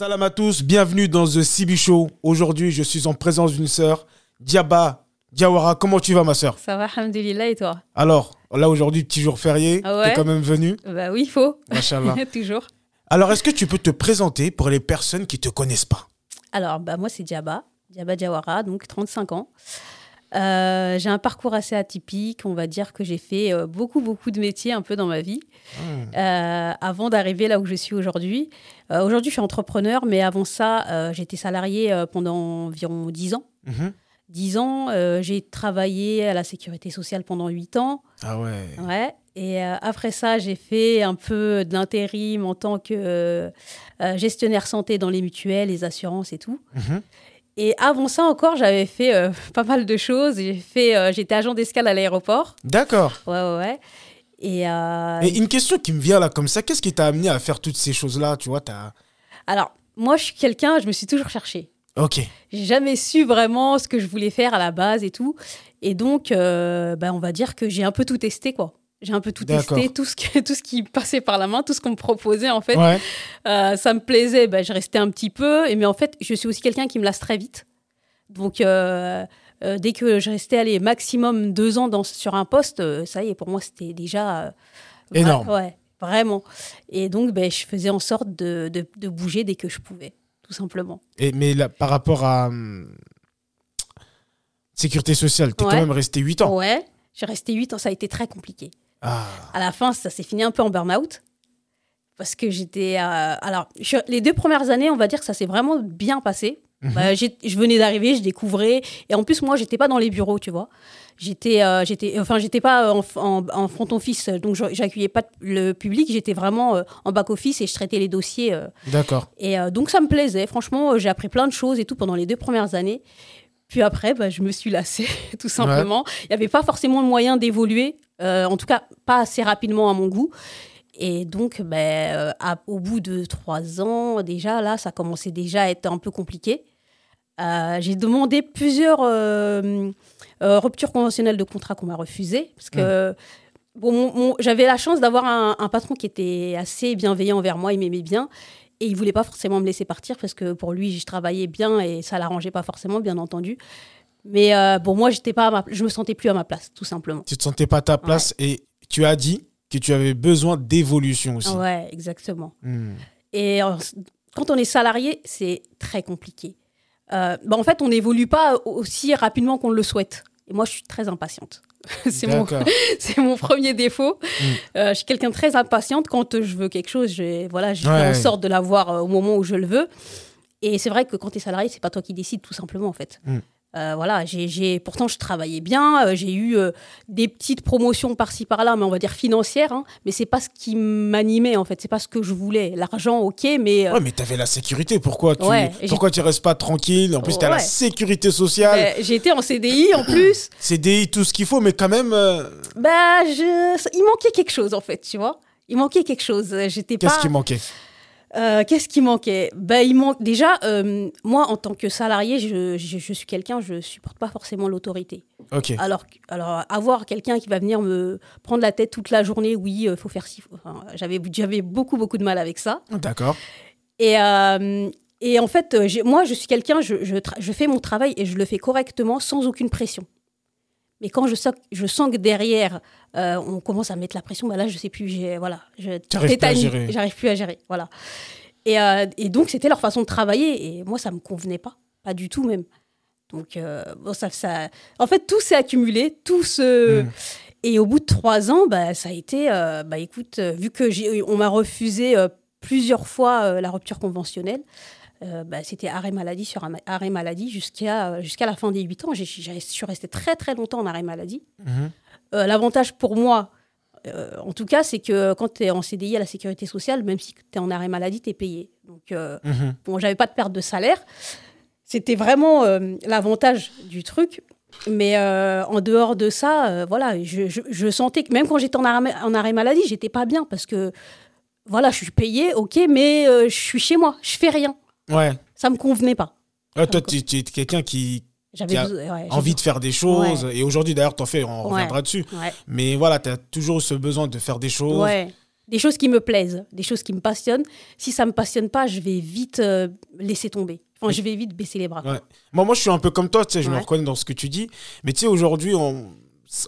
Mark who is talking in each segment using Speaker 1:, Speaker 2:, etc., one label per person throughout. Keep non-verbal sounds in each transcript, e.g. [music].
Speaker 1: Salam à tous, bienvenue dans The CB Show. Aujourd'hui, je suis en présence d'une sœur, Diaba Diawara. Comment tu vas, ma sœur?
Speaker 2: Ça va, alhamdulillah, et toi?
Speaker 1: Alors, là aujourd'hui, petit jour férié,
Speaker 2: Ah ouais?
Speaker 1: t'es quand même venu.
Speaker 2: Bah oui, il faut.
Speaker 1: Machallah. [laughs]
Speaker 2: Toujours.
Speaker 1: Alors, est-ce que tu peux te présenter pour les personnes qui te connaissent pas?
Speaker 2: Alors, bah, moi, c'est Diaba, Diaba Diawara, donc 35 ans. Euh, j'ai un parcours assez atypique. On va dire que j'ai fait euh, beaucoup, beaucoup de métiers un peu dans ma vie
Speaker 1: Hmm.
Speaker 2: euh, avant d'arriver là où je suis aujourd'hui. Aujourd'hui, je suis entrepreneur, mais avant ça, j'étais salariée euh, pendant environ 10 ans.
Speaker 1: Mhm.
Speaker 2: 10 ans, j'ai travaillé à la sécurité sociale pendant 8 ans.
Speaker 1: Ah ouais.
Speaker 2: Ouais. Et après ça, j'ai fait un peu de l'intérim en tant que gestionnaire santé dans les mutuelles, les assurances et tout.
Speaker 1: Mhm.
Speaker 2: Et avant ça encore, j'avais fait euh, [laughs] pas mal de choses. J'ai fait, euh, j'étais agent d'escale à l'aéroport.
Speaker 1: D'accord.
Speaker 2: Ouais, ouais, ouais. Et, euh,
Speaker 1: Et une question qui me vient là comme ça, qu'est-ce qui t'a amené à faire toutes ces choses-là Tu vois, t'as.
Speaker 2: alors, moi, je suis quelqu'un, je me suis toujours cherchée.
Speaker 1: Ok.
Speaker 2: J'ai jamais su vraiment ce que je voulais faire à la base et tout. Et donc, ben, on va dire que j'ai un peu tout testé, quoi. J'ai un peu tout testé, tout ce, que, [laughs] tout ce qui passait par la main, tout ce qu'on me proposait, en fait.
Speaker 1: Ouais.
Speaker 2: Euh, ça me plaisait, ben, je restais un petit peu. Et, mais en fait, je suis aussi quelqu'un qui me lasse très vite. Donc, euh, euh, dès que je restais allé maximum deux ans dans, sur un poste, ça y est, pour moi, c'était déjà.
Speaker 1: Énorme.
Speaker 2: Ouais, vraiment. Et donc, ben, je faisais en sorte de, de, de bouger dès que je pouvais, tout simplement.
Speaker 1: Et, mais là, par rapport à. hum, Sécurité sociale, t'es
Speaker 2: Ouais.
Speaker 1: quand même resté 8 ans.
Speaker 2: Ouais, j'ai resté huit ans, ça a été très compliqué.
Speaker 1: Ah.
Speaker 2: À la fin, ça s'est fini un peu en burn-out. Parce que j'étais. euh, alors, je- les deux premières années, on va dire que ça s'est vraiment bien passé.
Speaker 1: Mhm.
Speaker 2: Bah, je venais d'arriver, je découvrais. Et en plus, moi, j'étais pas dans les bureaux, tu vois. J'étais, euh, j'étais, enfin, j'étais pas en, en- en front office, donc j'accueillais pas le public. J'étais vraiment euh, en back office et je traitais les dossiers. euh,
Speaker 1: D'accord.
Speaker 2: et euh, donc, ça me plaisait. Franchement, euh, j'ai appris plein de choses et tout pendant les deux premières années. Puis après, bah, je me suis lassée, [laughs] tout simplement. Il n'y avait pas forcément le moyen d'évoluer, euh, en tout cas pas assez rapidement à mon goût. Et donc, ben, euh, à- au bout de trois ans, déjà, là, ça commençait déjà à être un peu compliqué. Euh, j'ai demandé plusieurs euh, ruptures conventionnelles de contrat qu'on m'a refusées. Parce que bon, mon- mon- j'avais la chance d'avoir un, un patron qui était assez bienveillant envers moi, il m'aimait bien. Et il voulait pas forcément me laisser partir parce que pour lui, je travaillais bien et ça l'arrangeait pas forcément, bien entendu. Mais euh, bon, moi, j'étais pas à ma- je me sentais plus à ma place, tout simplement.
Speaker 1: Tu te sentais pas à ta place et tu as dit que tu avais besoin d'évolution aussi.
Speaker 2: Ouais, exactement.
Speaker 1: Hmm.
Speaker 2: Et quand on est salarié, c'est très compliqué. Euh, bah, en fait, on n'évolue pas aussi rapidement qu'on le souhaite. Et moi, je suis très impatiente. [laughs] c'est mon, [laughs] mon premier défaut.
Speaker 1: Mm.
Speaker 2: Euh, je suis quelqu'un de très impatiente. Quand je veux quelque chose, je, voilà, je
Speaker 1: Ouais.
Speaker 2: fais en sorte de l'avoir euh, au moment où je le veux. Et c'est vrai que quand tu es salarié, c'est pas toi qui décides, tout simplement, en fait.
Speaker 1: Mm.
Speaker 2: Euh, voilà, j'ai, j'ai- pourtant je travaillais bien, euh, j'ai eu euh, des petites promotions par-ci par-là, mais on va dire financières, hein, mais c'est pas ce qui m'animait en fait, c'est pas ce que je voulais. L'argent, ok, mais
Speaker 1: Ouais, mais t'avais la sécurité. Pourquoi tu,
Speaker 2: Ouais,
Speaker 1: pourquoi tu restes pas tranquille? En plus, t'as la sécurité sociale,
Speaker 2: j'ai été en CDI en plus. [clears throat]
Speaker 1: CDI, tout ce qu'il faut, mais quand même,
Speaker 2: bah, je... il manquait quelque chose en fait, tu vois. Il manquait quelque chose. J'étais pas.
Speaker 1: qu'est-ce qui manquait?
Speaker 2: Euh, Qu'est-ce qui manquait? Bah, il manque déjà. euh, moi, en tant que salarié, je, je, je suis quelqu'un, je supporte pas forcément l'autorité.
Speaker 1: Ok.
Speaker 2: Alors, alors avoir quelqu'un qui va venir me prendre la tête toute la journée, oui, il faut faire enfin, J'avais j'avais beaucoup beaucoup de mal avec ça.
Speaker 1: D'accord.
Speaker 2: Et, euh, et en fait, euh, moi, je suis quelqu'un, je, je, je fais mon travail et je le fais correctement sans aucune pression. Mais quand je sens, je sens que derrière, euh, on commence à mettre la pression, bah là, je sais plus, j'ai, voilà, je. J'arrive plus à gérer, voilà. Et, euh, et donc, c'était leur façon de travailler et moi, ça me convenait pas, pas du tout même. Donc, euh, bon, ça, ça, en fait, tout s'est accumulé, tout se.
Speaker 1: Mm.
Speaker 2: Et au bout de trois ans, bah, ça a été, bah, écoute, vu que on m'a refusé plusieurs fois la rupture conventionnelle, euh, bah, c'était arrêt maladie sur arrêt maladie jusqu'à jusqu'à la fin des huit ans. J'ai- j'ai- je suis restée très très longtemps en arrêt maladie.
Speaker 1: Mhm.
Speaker 2: Euh, L'avantage pour moi, euh, en tout cas, c'est que quand tu es en CDI à la sécurité sociale, même si tu es en arrêt maladie, tu es payé. Donc,
Speaker 1: Mhm.
Speaker 2: bon, j'avais pas de perte de salaire. C'était vraiment l'avantage du truc. Mais euh, en dehors de ça, euh, voilà, je, je- je sentais que même quand j'étais en arrêt, en arrêt maladie, j'étais pas bien parce que voilà, je suis payée, ok, mais euh, je suis chez moi, je fais rien.
Speaker 1: Ouais.
Speaker 2: Ça me convenait pas.
Speaker 1: Ouais, toi, tu, tu es quelqu'un qui
Speaker 2: J'avais ouais,
Speaker 1: envie de faire des choses. Et aujourd'hui, d'ailleurs, t'en fais, on
Speaker 2: Ouais.
Speaker 1: reviendra dessus. Mais voilà, tu as toujours ce besoin de faire des choses.
Speaker 2: Des choses qui me plaisent, des choses qui me passionnent. Si ça me passionne pas, je vais vite euh, laisser tomber. Enfin, je vais vite baisser les bras.
Speaker 1: Moi, moi, je suis un peu comme toi, tu sais, je me reconnais dans ce que tu dis. Mais tu sais, aujourd'hui, on,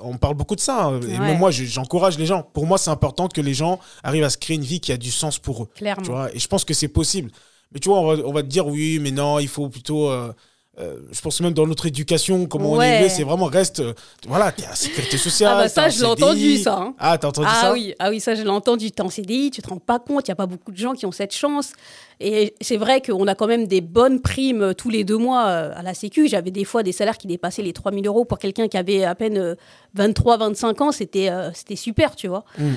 Speaker 1: on parle beaucoup de ça. Hein. Et moi, j'encourage les gens. Pour moi, c'est important que les gens arrivent à se créer une vie qui a du sens pour eux.
Speaker 2: Clairement.
Speaker 1: Tu vois et je pense que c'est possible. Mais tu vois, on va, te dire oui, mais non, il faut plutôt. Euh, euh, je pense même dans notre éducation, comment on est élevé, c'est vraiment reste. Euh, voilà, t'es à sécurité sociale.
Speaker 2: Ah, bah ça, je l'ai entendu, ça. Hein.
Speaker 1: Ah, t'as entendu
Speaker 2: ah,
Speaker 1: ça?
Speaker 2: oui. Ah oui, ça, je l'ai entendu. T'es en CDI, tu te rends pas compte, il n'y a pas beaucoup de gens qui ont cette chance. Et c'est vrai qu'on a quand même des bonnes primes tous les deux mois à la Sécu. J'avais des fois des salaires qui dépassaient les 3000 euros pour quelqu'un qui avait à peine 23, 25 ans. C'était c'était super, tu vois. Mm.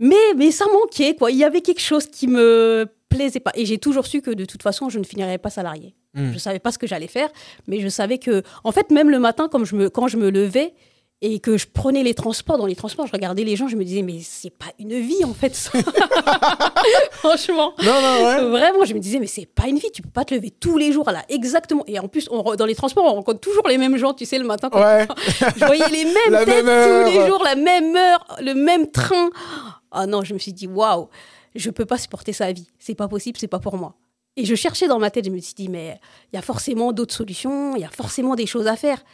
Speaker 2: Mais, mais ça manquait, quoi. Il y avait quelque chose qui me plaisait pas. Et j'ai toujours su que de toute façon, je ne finirais pas salarié. Hmm. Je ne savais pas ce que j'allais faire, mais je savais que, en fait, même le matin, comme je me, quand je me levais et que je prenais les transports, dans les transports, je regardais les gens, je me disais, mais c'est pas une vie, en fait, ça. [laughs] Franchement.
Speaker 1: Non, non, ouais.
Speaker 2: Vraiment, je me disais, mais c'est pas une vie, tu peux pas te lever tous les jours, là, exactement. Et en plus, on, dans les transports, on rencontre toujours les mêmes gens, tu sais, le matin.
Speaker 1: Ouais.
Speaker 2: je voyais les mêmes [laughs] têtes tous les jours, la même heure, le même train. Ah non, je me suis dit, waouh je peux pas supporter sa vie. C'est pas possible, c'est pas pour moi. Et je cherchais dans ma tête, je me suis dit, mais il y a forcément d'autres solutions, il y a forcément des choses à faire.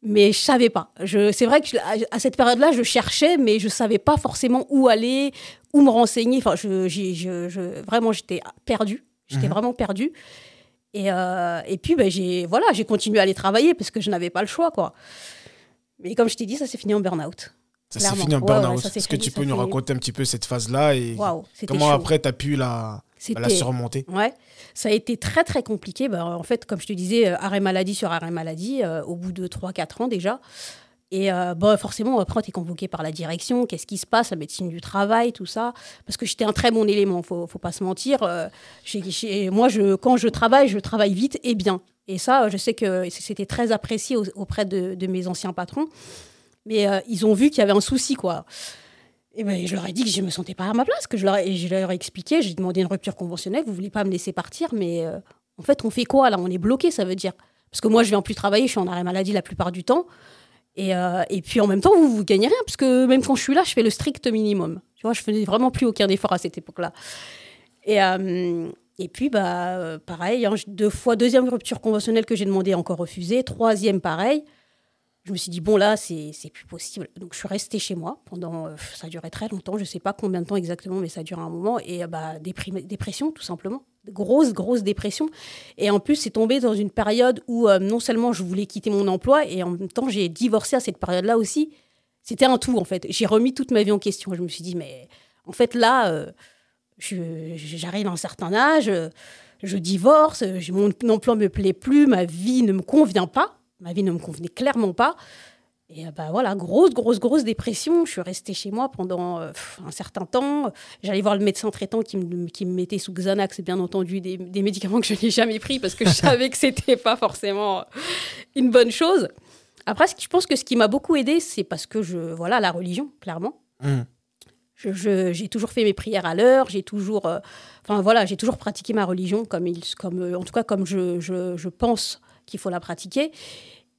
Speaker 2: Mais je savais pas. C'est vrai que à cette période-là, je cherchais, mais je savais pas forcément où aller, où me renseigner. Enfin, je, je, vraiment, j'étais perdue. J'étais mhm. vraiment perdue. Et, euh, et puis, ben, j'ai voilà, continué à aller travailler parce que je n'avais pas le choix. quoi. Mais comme je t'ai dit, ça s'est fini en burn-out.
Speaker 1: Ça s'est fini en burn-out. Est-ce que tu peux nous raconter un petit peu cette phase-là et comment après tu as pu la, bah, la surmonter
Speaker 2: Ouais, ça a été très très compliqué. Bah, en fait, comme je te disais, euh, arrêt maladie sur arrêt maladie, euh, au bout de 3-4 ans déjà. Et euh, bah, forcément, après, tu es convoqué par la direction. Qu'est-ce qui se passe? La médecine du travail, tout ça. Parce que j'étais un très bon élément, faut, faut pas se mentir. moi, je, quand je travaille, je travaille vite et bien. Et ça, je sais que c'était très apprécié auprès de, de, mes anciens patrons. Mais euh, ils ont vu qu'il y avait un souci, quoi. Et ben, je leur ai dit que je ne me sentais pas à ma place, que je leur, et je leur ai expliqué, j'ai demandé une rupture conventionnelle, vous ne voulez pas me laisser partir, mais euh, en fait, on fait quoi là? On est bloqué, ça veut dire. Parce que moi, je viens plus travailler, je suis en arrêt maladie la plupart du temps. Et, euh, et puis en même temps, vous, vous gagnez rien, parce que même quand je suis là, je fais le strict minimum. Tu vois, je faisais vraiment plus aucun effort à cette époque-là. Et, et puis, bah, pareil, hein, deux fois, deuxième rupture conventionnelle que j'ai demandé, encore refusée. Troisième, pareil je me suis dit, bon, là, c'est plus possible. Donc, je suis restée chez moi pendant. Euh, ça duré très longtemps, je ne sais pas combien de temps exactement, mais ça duré un moment. Et euh, bah, dépression, tout simplement. Grosse, grosse dépression. Et en plus, c'est tombé dans une période où euh, non seulement je voulais quitter mon emploi, et en même temps, j'ai divorcé à cette période-là aussi. C'était un tout, en fait. J'ai remis toute ma vie en question. Je me suis dit, mais en fait, là, j'arrive à un certain âge, je divorce, mon emploi ne me plaît plus, ma vie ne me convient pas ma vie ne me convenait clairement pas. Et euh, bah voilà, grosse, grosse, grosse dépression. Je suis restée chez moi pendant euh, un certain temps. J'allais voir le médecin traitant qui me, qui me mettait sous Xanax, bien entendu, des, des médicaments que je n'ai jamais pris parce que je [laughs] savais que c'était pas forcément une bonne chose. Après, je pense que ce qui m'a beaucoup aidé, c'est parce que je, voilà, la religion, clairement. Mmh. j'ai toujours fait mes prières à l'heure, j'ai toujours, euh, enfin voilà, j'ai toujours pratiqué ma religion comme, il, comme en tout cas comme je, je, je pense qu'il faut la pratiquer.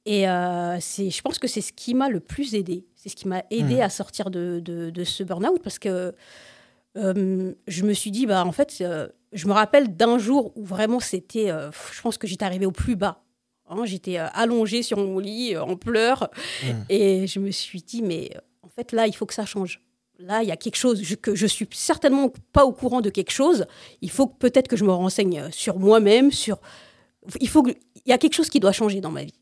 Speaker 2: Et euh, c'est, je pense que c'est ce qui m'a le plus aidé. C'est ce qui m'a aidé mmh. à sortir de, de, ce burn-out parce que euh, je me suis dit, bah, en fait, euh, je me rappelle d'un jour où vraiment c'était, je pense que j'étais arrivée au plus bas. Hein. j'étais allongée sur mon lit en pleurs mmh. et je me suis dit, mais en fait, là, il faut que ça change. Là, il y a quelque chose que je suis certainement pas au courant de quelque chose. Il faut peut-être que je me renseigne sur moi-même, sur il faut il y a quelque chose qui doit changer dans ma vie.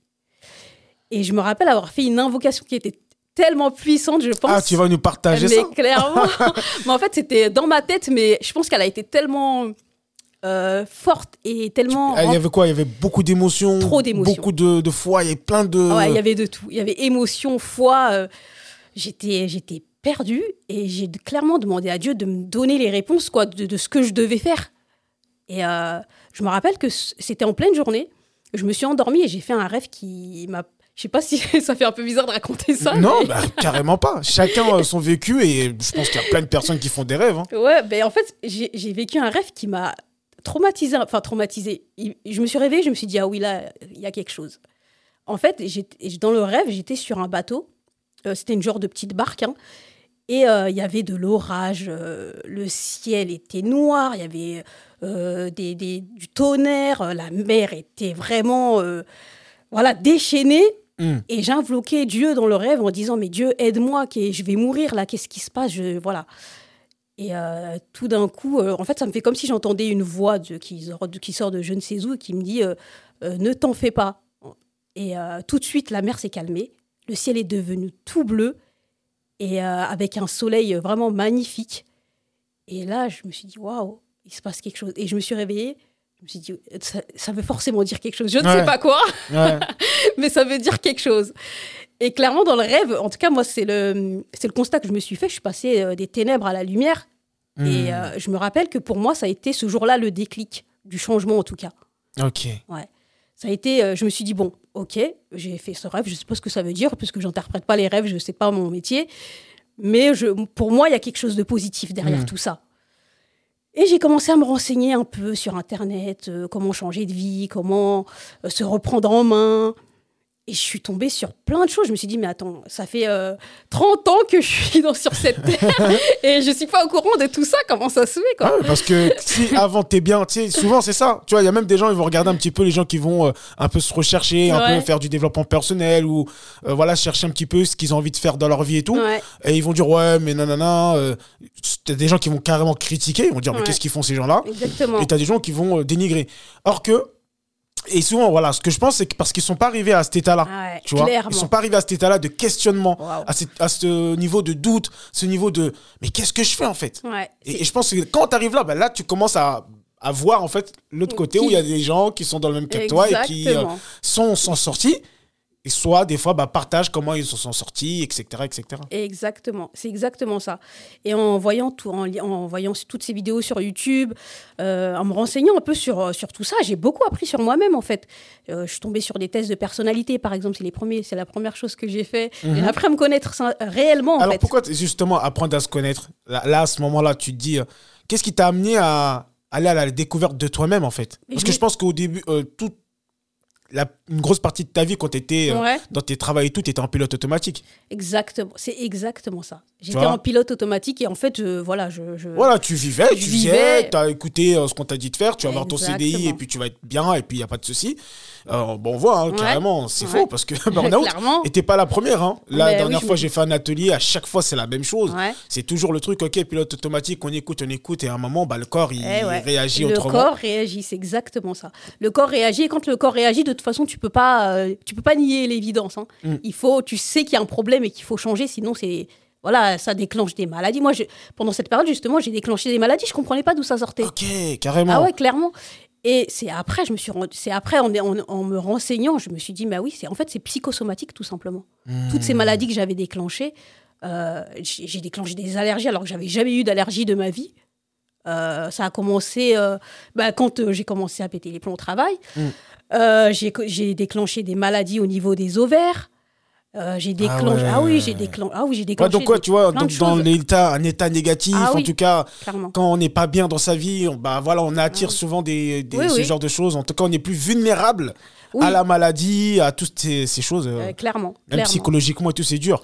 Speaker 2: Et je me rappelle avoir fait une invocation qui était tellement puissante, je pense.
Speaker 1: Ah, tu vas nous partager
Speaker 2: mais
Speaker 1: ça
Speaker 2: clairement. [laughs] mais en fait, c'était dans ma tête, mais je pense qu'elle a été tellement euh, forte et tellement.
Speaker 1: Ah, il y avait quoi? Il y avait beaucoup d'émotions.
Speaker 2: Trop d'émotions.
Speaker 1: Beaucoup de, de, foi. Il y avait plein de.
Speaker 2: Ouais, il y avait de tout. Il y avait émotion, foi. Euh, j'étais, j'étais perdue et j'ai clairement demandé à Dieu de me donner les réponses quoi, de, de ce que je devais faire. Et euh, je me rappelle que c'était en pleine journée. Je me suis endormie et j'ai fait un rêve qui m'a. Je sais pas si [laughs] ça fait un peu bizarre de raconter ça.
Speaker 1: Non, bah, carrément pas. Chacun a son vécu et je pense qu'il y a plein de personnes qui font des rêves. Hein.
Speaker 2: Ouais, ben en fait, j'ai vécu un rêve qui m'a traumatisé. Enfin, traumatisé. Je me suis réveillée, je me suis dit, ah oui, là, il y a quelque chose. En fait, dans le rêve, j'étais sur un bateau. Euh, c'était une genre de petite barque. Hein, Et il y avait de l'orage, le ciel était noir, il y avait des, des, du tonnerre, la mer était vraiment voilà, déchaînée. Hmm. Et j'invoquais Dieu dans le rêve en disant Mais Dieu, aide-moi, je vais mourir là, qu'est-ce qui se passe? Je, Voilà. Et euh, tout d'un coup, euh, en fait, ça me fait comme si j'entendais une voix de, qui, qui, sort de je ne sais où et qui me dit euh, Ne t'en fais pas. Et tout de suite, la mer s'est calmée. Le ciel est devenu tout bleu et avec un soleil vraiment magnifique. Et là, je me suis dit Waouh, il se passe quelque chose. Et je me suis réveillée. Je me suis dit Ça, veut forcément dire quelque chose. Je ne sais pas quoi, [laughs] mais ça veut dire quelque chose. Et clairement, dans le rêve, en tout cas, moi, c'est le, c'est le constat que je me suis fait. Je suis passée euh, des ténèbres à la lumière. Et hmm. euh, je me rappelle que pour moi, ça a été ce jour-là le déclic du changement, en tout cas.
Speaker 1: Ok.
Speaker 2: Ouais. Ça a été, euh, je me suis dit, bon, ok, j'ai fait ce rêve, je ne sais pas ce que ça veut dire, puisque j'interprète pas les rêves, je ne sais pas mon métier. Mais je, pour moi, il y a quelque chose de positif derrière hmm. tout ça. Et j'ai commencé à me renseigner un peu sur Internet, comment changer de vie, comment se reprendre en main. Et je suis tombée sur plein de choses. Je me suis dit, mais attends, ça fait 30 euh, ans que je suis dans, sur cette terre [laughs] et je suis pas au courant de tout ça. Comment ça se fait quoi?
Speaker 1: Ah Parce que si avant t'es bien, tu souvent c'est ça. Tu vois, il y a même des gens, ils vont regarder un petit peu les gens qui vont euh, un peu se rechercher, un peu faire du développement personnel ou euh, voilà, chercher un petit peu ce qu'ils ont envie de faire dans leur vie et tout. Et ils vont dire, ouais, mais nanana. Euh, t'as des gens qui vont carrément critiquer, ils vont dire, mais qu'est-ce qu'ils font ces gens-là?
Speaker 2: Exactement.
Speaker 1: Et t'as des gens qui vont dénigrer. Or que et souvent, voilà, ce que je pense, c'est que parce qu'ils sont pas arrivés à cet état-là.
Speaker 2: Ah
Speaker 1: tu vois. Ils sont pas arrivés à cet état-là de questionnement, à, ce niveau de doute, ce niveau de mais qu'est-ce que je fais en fait? Et, je pense que quand tu arrives là, ben là, tu commences à, à voir en fait l'autre côté où il y a des gens qui sont dans le même cas que toi et qui euh, sont, sont sortis et soit des fois bah, partagent comment ils se sont sortis, etc. etc.
Speaker 2: Exactement, c'est exactement ça. Et en voyant, tout, en, en voyant toutes ces vidéos sur YouTube, euh, en me renseignant un peu sur, euh, sur tout ça, j'ai beaucoup appris sur moi-même en fait. Euh, je suis tombée sur des tests de personnalité par exemple, c'est la première chose que j'ai fait. Et mhm. après me connaître réellement.
Speaker 1: Alors pourquoi justement apprendre à se connaître? Là, à ce moment-là, tu te dis, qu'est-ce qui t'a amené à aller à la découverte de toi-même en fait? Parce que je pense qu'au début, tout une grosse partie de ta vie, quand tu étais euh, dans tes travaux et tout, tu étais en pilote automatique.
Speaker 2: Exactement, c'est exactement ça. J'étais en pilote automatique et en fait, je, voilà, je,
Speaker 1: Voilà, tu vivais, tu vivais, tu as écouté euh, ce qu'on t'a dit de faire, tu vas avoir ton CDI et puis tu vas être bien et puis il n'y a pas de souci. Euh, bon, on voit, hein, carrément, c'est faux parce que [laughs] [laughs] burn-out, et t'es pas la première. Hein. La dernière fois, j'ai fait un atelier, à chaque fois, c'est la même chose. C'est toujours le truc, ok, pilote automatique, on écoute, on écoute, et à un moment, bah, le corps, il eh réagit autrement.
Speaker 2: Le corps réagit, c'est exactement ça. Le corps réagit, et quand le corps réagit, de toute façon, tu peux pas, euh, tu peux pas nier l'évidence. Hein. Mm. Il faut, tu sais qu'il y a un problème et qu'il faut changer, sinon c'est voilà, ça déclenche des maladies. Moi, je, pendant cette période, justement, j'ai déclenché des maladies. Je comprenais pas d'où ça sortait.
Speaker 1: Ok, carrément.
Speaker 2: Ah ouais, clairement. Et c'est après, je me suis c'est après en, en, me renseignant, je me suis dit, bah oui, c'est en fait c'est psychosomatique tout simplement. Toutes ces hmm. maladies que j'avais déclenchées, euh, j'ai déclenché des allergies alors que j'avais jamais eu d'allergie de ma vie. Euh, ça a commencé euh, bah, quand j'ai commencé à péter les plombs au travail. Hmm. j'ai déclenché des maladies au niveau des ovaires. Euh, j'ai ah déclenché. Ah, oui, j'ai déclenché. Ah oui, j'ai déclenché.
Speaker 1: donc quoi, tu vois, donc dans l'état, un état négatif, ah en tout cas, quand on n'est pas bien dans sa vie, on, bah voilà, on attire ah souvent des, des ce genre de choses. En tout cas, on est plus vulnérable à la maladie, à toutes ces, ces choses.
Speaker 2: Euh, clairement.
Speaker 1: Même psychologiquement et tout, c'est dur.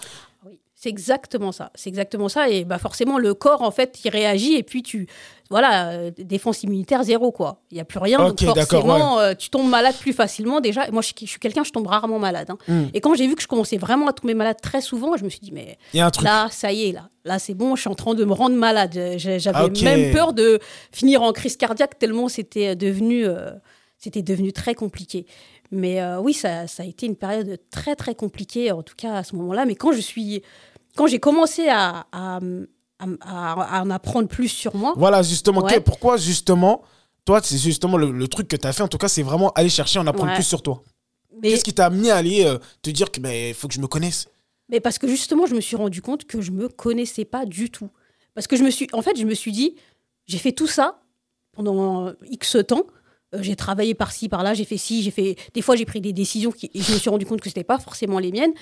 Speaker 2: C'est exactement ça. C'est exactement ça. Et bah forcément, le corps, en fait, il réagit et puis tu. Voilà, euh, défense immunitaire zéro, quoi. Il n'y a plus rien. donc forcément, euh, tu tombes malade plus facilement. Déjà, moi, je, suis quelqu'un, je tombe rarement malade. Hein. Hmm. Et quand j'ai vu que je commençais vraiment à tomber malade très souvent, je me suis dit, mais là, ça y est, là. Là, c'est bon, je suis en train de me rendre malade. J'avais même peur de finir en crise cardiaque tellement c'était devenu, euh, c'était devenu très compliqué. Mais oui, ça, ça, a été une période très, très compliquée, en tout cas à ce moment-là. Mais quand je suis quand j'ai commencé à, à, en apprendre plus sur moi.
Speaker 1: Voilà, justement. pourquoi, justement, toi, c'est justement le, truc que tu as fait, en tout cas, c'est vraiment aller chercher à en apprendre plus sur toi. Qu'est-ce qui t'a amené à aller euh, te dire qu'il ben, faut que je me connaisse?
Speaker 2: Mais Parce que justement, je me suis rendu compte que je me connaissais pas du tout. Parce que je me suis, en fait, je me suis dit, j'ai fait tout ça pendant X temps. Euh, j'ai travaillé par-ci, par-là, j'ai fait ci, j'ai fait. Des fois, j'ai pris des décisions qui, et je me suis rendu compte que ce n'était pas forcément les miennes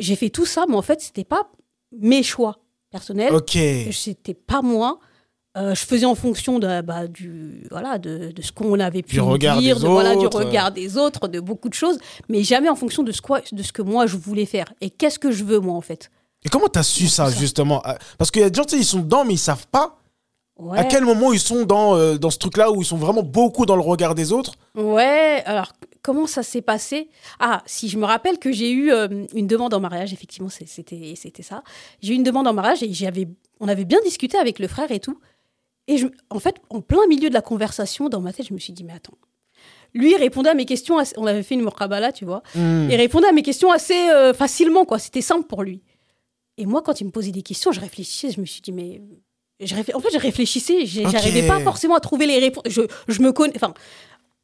Speaker 2: j'ai fait tout ça, mais en fait, c'était pas mes choix personnels.
Speaker 1: Ok.
Speaker 2: C'était pas moi. Euh, je faisais en fonction de, bah, du, voilà, de, de ce qu'on avait pu
Speaker 1: du regard dire,
Speaker 2: de, voilà, du regard des autres, de beaucoup de choses, mais jamais en fonction de ce, quoi, de ce que moi je voulais faire. Et qu'est-ce que je veux, moi, en fait?
Speaker 1: Et comment tu as su ça, justement? Parce qu'il y a des gens, ils sont dedans, mais ils savent pas à quel moment ils sont dans, euh, dans ce truc-là où ils sont vraiment beaucoup dans le regard des autres?
Speaker 2: Ouais, alors comment ça s'est passé? Ah, si je me rappelle que j'ai eu euh, une demande en mariage, effectivement, c'était ça. J'ai eu une demande en mariage et j'avais, on avait bien discuté avec le frère et tout. Et je, en fait, en plein milieu de la conversation, dans ma tête, je me suis dit, mais attends. Lui, répondait à mes questions, on avait fait une mokabala, tu vois. Hmm. Il répondait à mes questions assez euh, facilement, quoi. C'était simple pour lui. Et moi, quand il me posait des questions, je réfléchissais, je me suis dit, mais en fait, je réfléchissais, j'arrivais pas forcément à trouver les réponses. Je, je me connais. Enfin,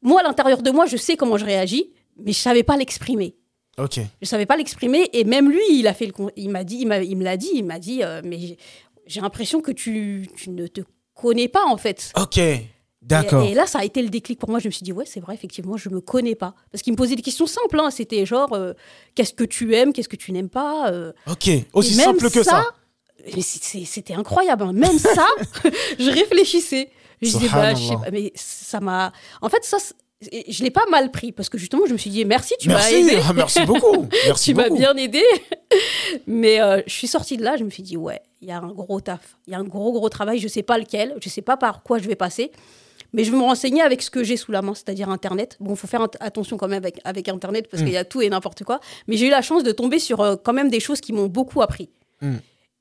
Speaker 2: moi, à l'intérieur de moi, je sais comment je réagis, mais je savais pas l'exprimer.
Speaker 1: Ok.
Speaker 2: Je savais pas l'exprimer, et même lui, il a fait le, il m'a dit, il, me l'a dit, il m'a dit, euh, mais j'ai l'impression que tu, tu, ne te connais pas en fait.
Speaker 1: Ok. D'accord.
Speaker 2: Et, là, ça a été le déclic pour moi. Je me suis dit, ouais, c'est vrai, effectivement, je me connais pas. Parce qu'il me posait des questions simples. Hein. C'était genre, euh, qu'est-ce que tu aimes, qu'est-ce que tu n'aimes pas. Euh.
Speaker 1: Ok, aussi simple que ça
Speaker 2: c'était incroyable. Hein. Même ça, [laughs] je réfléchissais. Je disais, bah, je sais pas, mais ça m'a. En fait, ça, je l'ai pas mal pris parce que justement, je me suis dit, merci, tu m'as aidé.
Speaker 1: Ah, merci beaucoup. [laughs] Merci
Speaker 2: tu m'as bien aidé. [laughs] mais euh, je suis sortie de là, je me suis dit, ouais, il y a un gros taf. Il y a un gros, gros travail. Je sais pas lequel. Je sais pas par quoi je vais passer. Mais je vais me renseigner avec ce que j'ai sous la main, c'est-à-dire Internet. Bon, il faut faire attention quand même avec, avec Internet parce mm. qu'il y a tout et n'importe quoi. Mais j'ai eu la chance de tomber sur euh, quand même des choses qui m'ont beaucoup appris. Mm.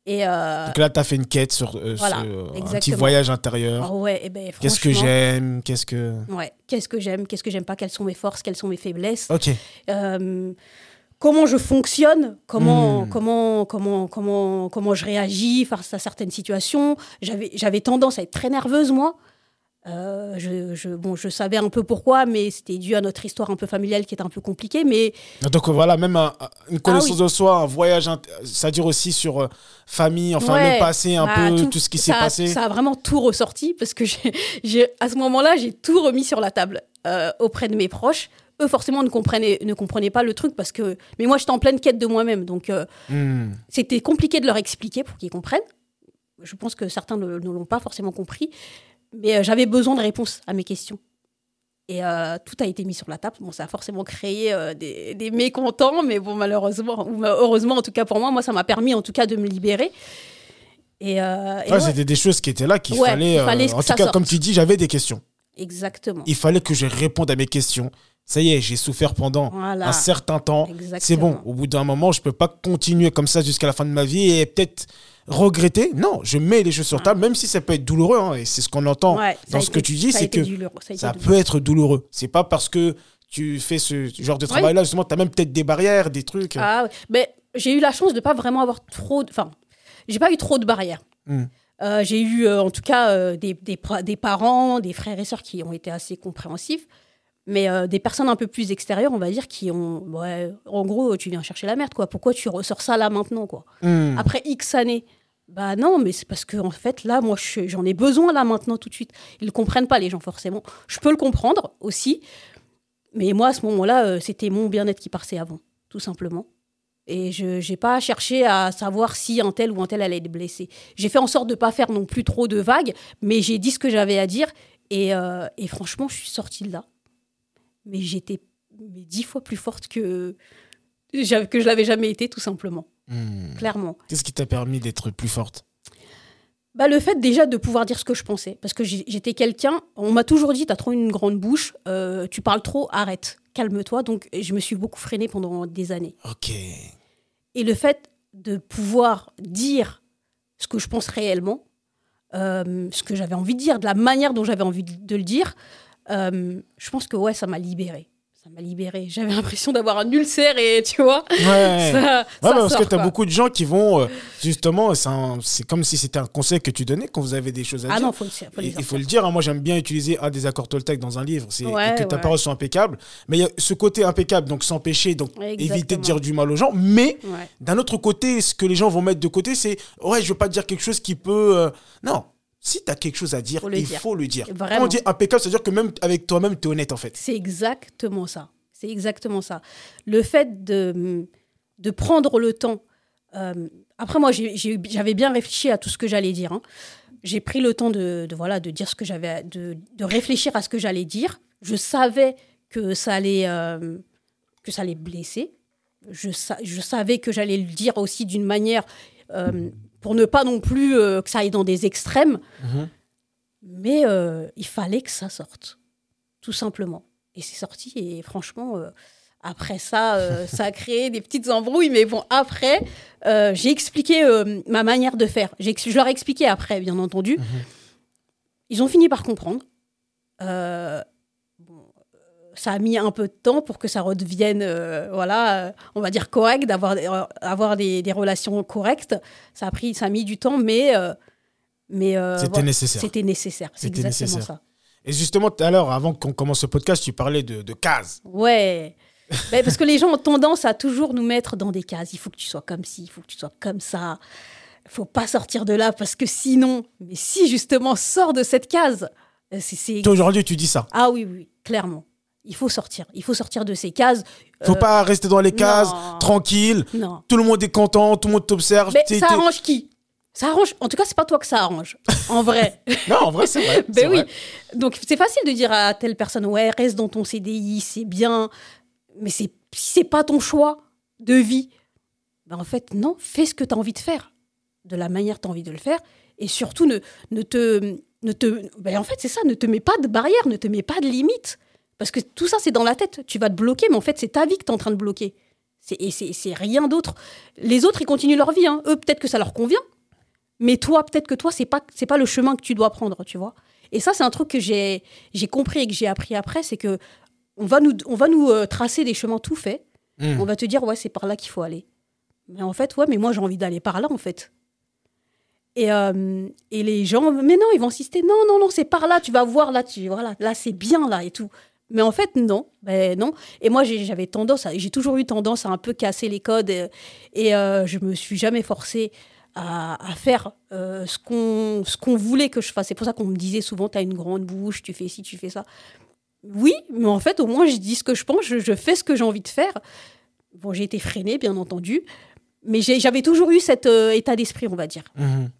Speaker 1: Et euh, Donc là, tu as fait une quête sur, euh, euh, un petit voyage intérieur.
Speaker 2: Ah ouais, eh ben,
Speaker 1: qu'est-ce que j'aime Qu'est-ce que.
Speaker 2: Ouais, qu'est-ce que j'aime Qu'est-ce que j'aime pas Quelles sont mes forces Quelles sont mes faiblesses
Speaker 1: Ok.
Speaker 2: comment je fonctionne Comment, hmm. comment, comment, comment, comment je réagis face à certaines situations J'avais tendance à être très nerveuse, moi. Euh, je, bon, je savais un peu pourquoi, mais c'était dû à notre histoire un peu familiale qui est un peu compliquée. Mais...
Speaker 1: Donc voilà, même une connaissance ah de soi, un voyage, ça dure aussi sur euh, famille, enfin le passé, un bah, peu tout, ce qui s'est passé.
Speaker 2: Ça a vraiment tout ressorti parce que j'ai, à ce moment-là, j'ai tout remis sur la table euh, auprès de mes proches. Eux, forcément, ne comprenaient, ne comprenaient pas le truc parce que. Mais moi, j'étais en pleine quête de moi-même. Donc, hmm. c'était compliqué de leur expliquer pour qu'ils comprennent. Je pense que certains ne l'ont pas forcément compris. Mais euh, j'avais besoin de réponses à mes questions. Et euh, tout a été mis sur la table. Bon, ça a forcément créé euh, des, des, mécontents, mais bon, malheureusement, ou heureusement en tout cas pour moi, moi, ça m'a permis en tout cas de me libérer. Et,
Speaker 1: C'était des choses qui étaient là qu'il fallait. en tout cas, comme tu dis, j'avais des questions.
Speaker 2: Exactement.
Speaker 1: Il fallait que je réponde à mes questions. Ça y est, j'ai souffert pendant un certain temps. C'est bon. Au bout d'un moment, je peux pas continuer comme ça jusqu'à la fin de ma vie et peut-être regretter. Non, je mets les choses sur table, même si ça peut être douloureux. Hein, et c'est ce qu'on entend dans ce que tu dis, c'est que ça, peut être douloureux. C'est pas parce que tu fais ce genre de travail-là, justement, tu as même peut-être des barrières, des trucs.
Speaker 2: Ah, mais j'ai eu la chance de pas vraiment avoir trop. Enfin, j'ai pas eu trop de barrières. Hmm. Euh, j'ai eu, euh, en tout cas, euh, des, des, des, parents, des frères et sœurs qui ont été assez compréhensifs. Mais des personnes un peu plus extérieures, on va dire, qui ont. Ouais, en gros, tu viens chercher la merde, quoi. Pourquoi tu ressors ça là maintenant, quoi? Hmm. Après X années. Bah non, mais c'est parce que en fait là, moi, j'en ai besoin là maintenant tout de suite. Ils ne comprennent pas les gens forcément. Je peux le comprendre aussi, mais moi à ce moment-là, euh, c'était mon bien-être qui passait avant, tout simplement. Et je n'ai pas cherché à savoir si un tel ou un tel allait être blessé. J'ai fait en sorte de ne pas faire non plus trop de vagues, mais j'ai dit ce que j'avais à dire. Et, euh, et, franchement, je suis sortie de là. Mais j'étais dix fois plus forte que, que je l'avais jamais été, tout simplement. Hmm. Clairement.
Speaker 1: Qu'est-ce qui t'a permis d'être plus forte?
Speaker 2: Bah, le fait déjà de pouvoir dire ce que je pensais. Parce que j'étais quelqu'un, on m'a toujours dit, t'as trop une grande bouche, euh, tu parles trop, arrête, calme-toi. Donc je me suis beaucoup freinée pendant des années.
Speaker 1: Ok.
Speaker 2: Et le fait de pouvoir dire ce que je pense réellement, euh, ce que j'avais envie de dire, de la manière dont j'avais envie de le dire, euh, je pense que ouais, ça m'a libérée ça m'a libéré. J'avais l'impression d'avoir un ulcère et tu vois.
Speaker 1: Ouais, [laughs] parce que tu as beaucoup de gens qui vont, euh, justement, c'est comme si c'était un conseil que tu donnais quand vous avez des choses à
Speaker 2: ah
Speaker 1: dire.
Speaker 2: Ah non, faut le, faut
Speaker 1: il faut le dire. Hein. moi, j'aime bien utiliser un des accords Toltec dans un livre, c'est que ta parole soit impeccable. Mais il y a ce côté impeccable, donc s'empêcher, donc éviter de dire du mal aux gens. Mais d'un autre côté, ce que les gens vont mettre de côté, c'est ouais, je veux pas dire quelque chose qui peut. Euh, non, si tu as quelque chose à dire, il faut le dire. Quand on dit impeccable, c'est-à-dire que même avec toi-même, tu es honnête en fait.
Speaker 2: C'est exactement ça. C'est exactement ça. Le fait de, de prendre le temps. Euh, après, moi, j'avais bien réfléchi à tout ce que j'allais dire. Hein. J'ai pris le temps de, voilà, de dire ce que j'avais, de, de, réfléchir à ce que j'allais dire. Je savais que ça allait, euh, que ça allait blesser. je, je savais que j'allais le dire aussi d'une manière pour ne pas non plus que ça aille dans des extrêmes. Mhm. Mais il fallait que ça sorte, tout simplement. Et c'est sorti, et franchement, après ça, euh, [laughs] ça a créé des petites embrouilles. Mais bon, après, euh, j'ai expliqué euh, ma manière de faire. Je leur ai expliqué après, bien entendu. Mhm. Ils ont fini par comprendre. Ça a mis un peu de temps pour que ça redevienne, voilà, on va dire correct, d'avoir avoir des, relations correctes. Ça a pris, ça a mis du temps, mais mais
Speaker 1: c'était nécessaire.
Speaker 2: C'était nécessaire. C'est exactement ça.
Speaker 1: Et justement, tout à l'heure, avant qu'on commence ce podcast, tu parlais de, de cases.
Speaker 2: Ouais. [laughs] Ben, parce que les gens ont tendance à toujours nous mettre dans des cases. Il faut que tu sois comme ci, il faut que tu sois comme ça. Il faut pas sortir de là parce que sinon, mais si justement sort de cette case,
Speaker 1: euh, c'est. Aujourd'hui, tu dis ça.
Speaker 2: Ah oui, oui, clairement. Il faut sortir. Il faut sortir de ces cases.
Speaker 1: Il faut pas rester dans les cases, tranquille. Non. Tout le monde est content, tout le monde t'observe.
Speaker 2: Mais ça arrange qui? Ça arrange. En tout cas, c'est pas toi que ça arrange. En vrai. [laughs]
Speaker 1: non, en vrai, c'est vrai. [laughs]
Speaker 2: ben oui. Donc, c'est facile de dire à telle personne, ouais, reste dans ton CDI, c'est bien mais c'est, si c'est pas ton choix de vie, ben en fait, non, fais ce que tu as envie de faire, de la manière que tu as envie de le faire, et surtout, ne, ne te. Ne te ben en fait, c'est ça, ne te mets pas de barrière, ne te mets pas de limite. Parce que tout ça, c'est dans la tête. Tu vas te bloquer, mais en fait, c'est ta vie que tu es en train de bloquer. C'est, et c'est, rien d'autre. Les autres, ils continuent leur vie. Hein. Eux, peut-être que ça leur convient. Mais toi, peut-être que toi, c'est pas, c'est pas le chemin que tu dois prendre, tu vois. Et ça, c'est un truc que j'ai, j'ai compris et que j'ai appris après, c'est que on va nous, on va nous euh, tracer des chemins tout faits. Hmm. On va te dire, ouais, c'est par là qu'il faut aller. Mais en fait, ouais, mais moi, j'ai envie d'aller par là, en fait. Et, euh, et les gens, mais non, ils vont insister, non, non, non, c'est par là, tu vas voir, là, tu, voilà, là, c'est bien, là, et tout. Mais en fait, non, ben non. Et moi, j'avais tendance, j'ai toujours eu tendance à un peu casser les codes, et, et euh, je me suis jamais forcée à, faire ce qu'on ce qu'on voulait que je fasse. C'est pour ça qu'on me disait souvent, tu as une grande bouche, tu fais ci, tu fais ça oui, mais en fait, au moins, je dis ce que je pense, je, fais ce que j'ai envie de faire. Bon, j'ai été freinée, bien entendu, mais j'avais toujours eu cet euh, état d'esprit, on va dire. Mhm.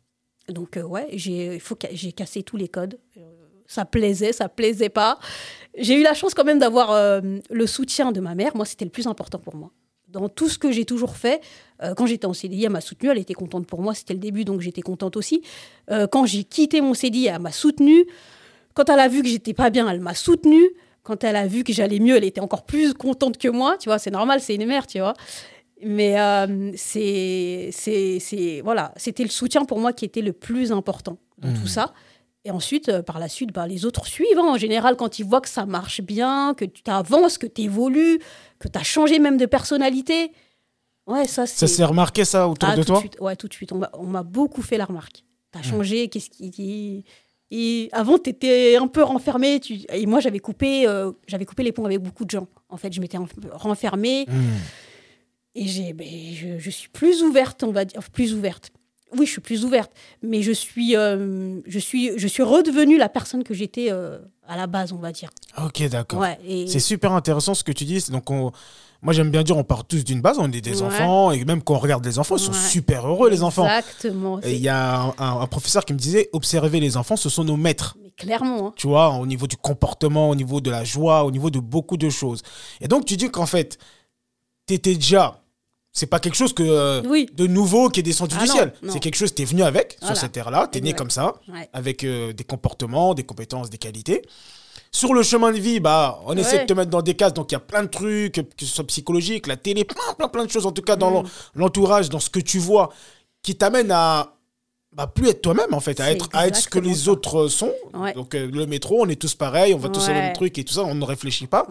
Speaker 2: Donc, euh, ouais, j'ai cassé tous les codes. Euh, ça plaisait, ça plaisait pas. J'ai eu la chance quand même d'avoir le soutien de ma mère. Moi, c'était le plus important pour moi. Dans tout ce que j'ai toujours fait, quand j'étais en CDI, elle m'a soutenue, elle était contente pour moi, c'était le début, donc j'étais contente aussi. quand j'ai quitté mon CDI, elle m'a soutenue. Quand elle a vu que j'étais pas bien, elle m'a soutenue. Quand elle a vu que j'allais mieux, elle était encore plus contente que moi. Tu vois, c'est normal, c'est une mère, tu vois. Mais euh, c'est, c'est, voilà, c'était le soutien pour moi qui était le plus important dans tout mmh. ça. Et ensuite, euh, par la suite, bah, les autres suivent. Hein. En général, quand ils voient que ça marche bien, que tu avances, que tu évolues, que tu as changé même de personnalité. Ouais, ça,
Speaker 1: ça s'est remarqué, ça, autour ah, de toi
Speaker 2: Ouais, tout de suite. On m'a beaucoup fait la remarque. Tu as mmh. changé, qu'est-ce qui. Et avant, tu étais un peu renfermé. Tu... Et moi, j'avais coupé, euh, j'avais coupé les ponts avec beaucoup de gens. En fait, je m'étais renfermée. Hmm. Et j'ai, ben, je, suis plus ouverte, on va dire. Plus ouverte. Oui, je suis plus ouverte. Mais je suis, euh, je suis, je suis redevenue la personne que j'étais euh, à la base, on va dire.
Speaker 1: Ok, d'accord. C'est super intéressant ce que tu dis. Donc, on moi, j'aime bien dire, on part tous d'une base, on est des enfants, et même quand on regarde les enfants, ils sont super heureux, les enfants.
Speaker 2: Exactement.
Speaker 1: Il y a un, professeur qui me disait, observer les enfants, ce sont nos maîtres.
Speaker 2: Mais clairement. Hein.
Speaker 1: Tu vois, au niveau du comportement, au niveau de la joie, au niveau de beaucoup de choses. Et donc, tu dis qu'en fait, tu étais déjà c'est pas quelque chose que euh, de nouveau qui est descendu ah du ciel. C'est quelque chose, tu es venu avec sur cette terre-là, tu es né comme ça, avec euh, des comportements, des compétences, des qualités. Sur le chemin de vie, bah, on essaie de te mettre dans des cases. Donc, il y a plein de trucs, que ce soit psychologique, la télé, plein, plein, plein de choses, en tout cas, dans mm. l'entourage, dans ce que tu vois, qui t'amènent à bah, plus être toi-même, en fait, à être, à être ce que les autres sont. Donc, euh, le métro, on est tous pareils, on va tous au même truc et tout ça, on ne réfléchit pas.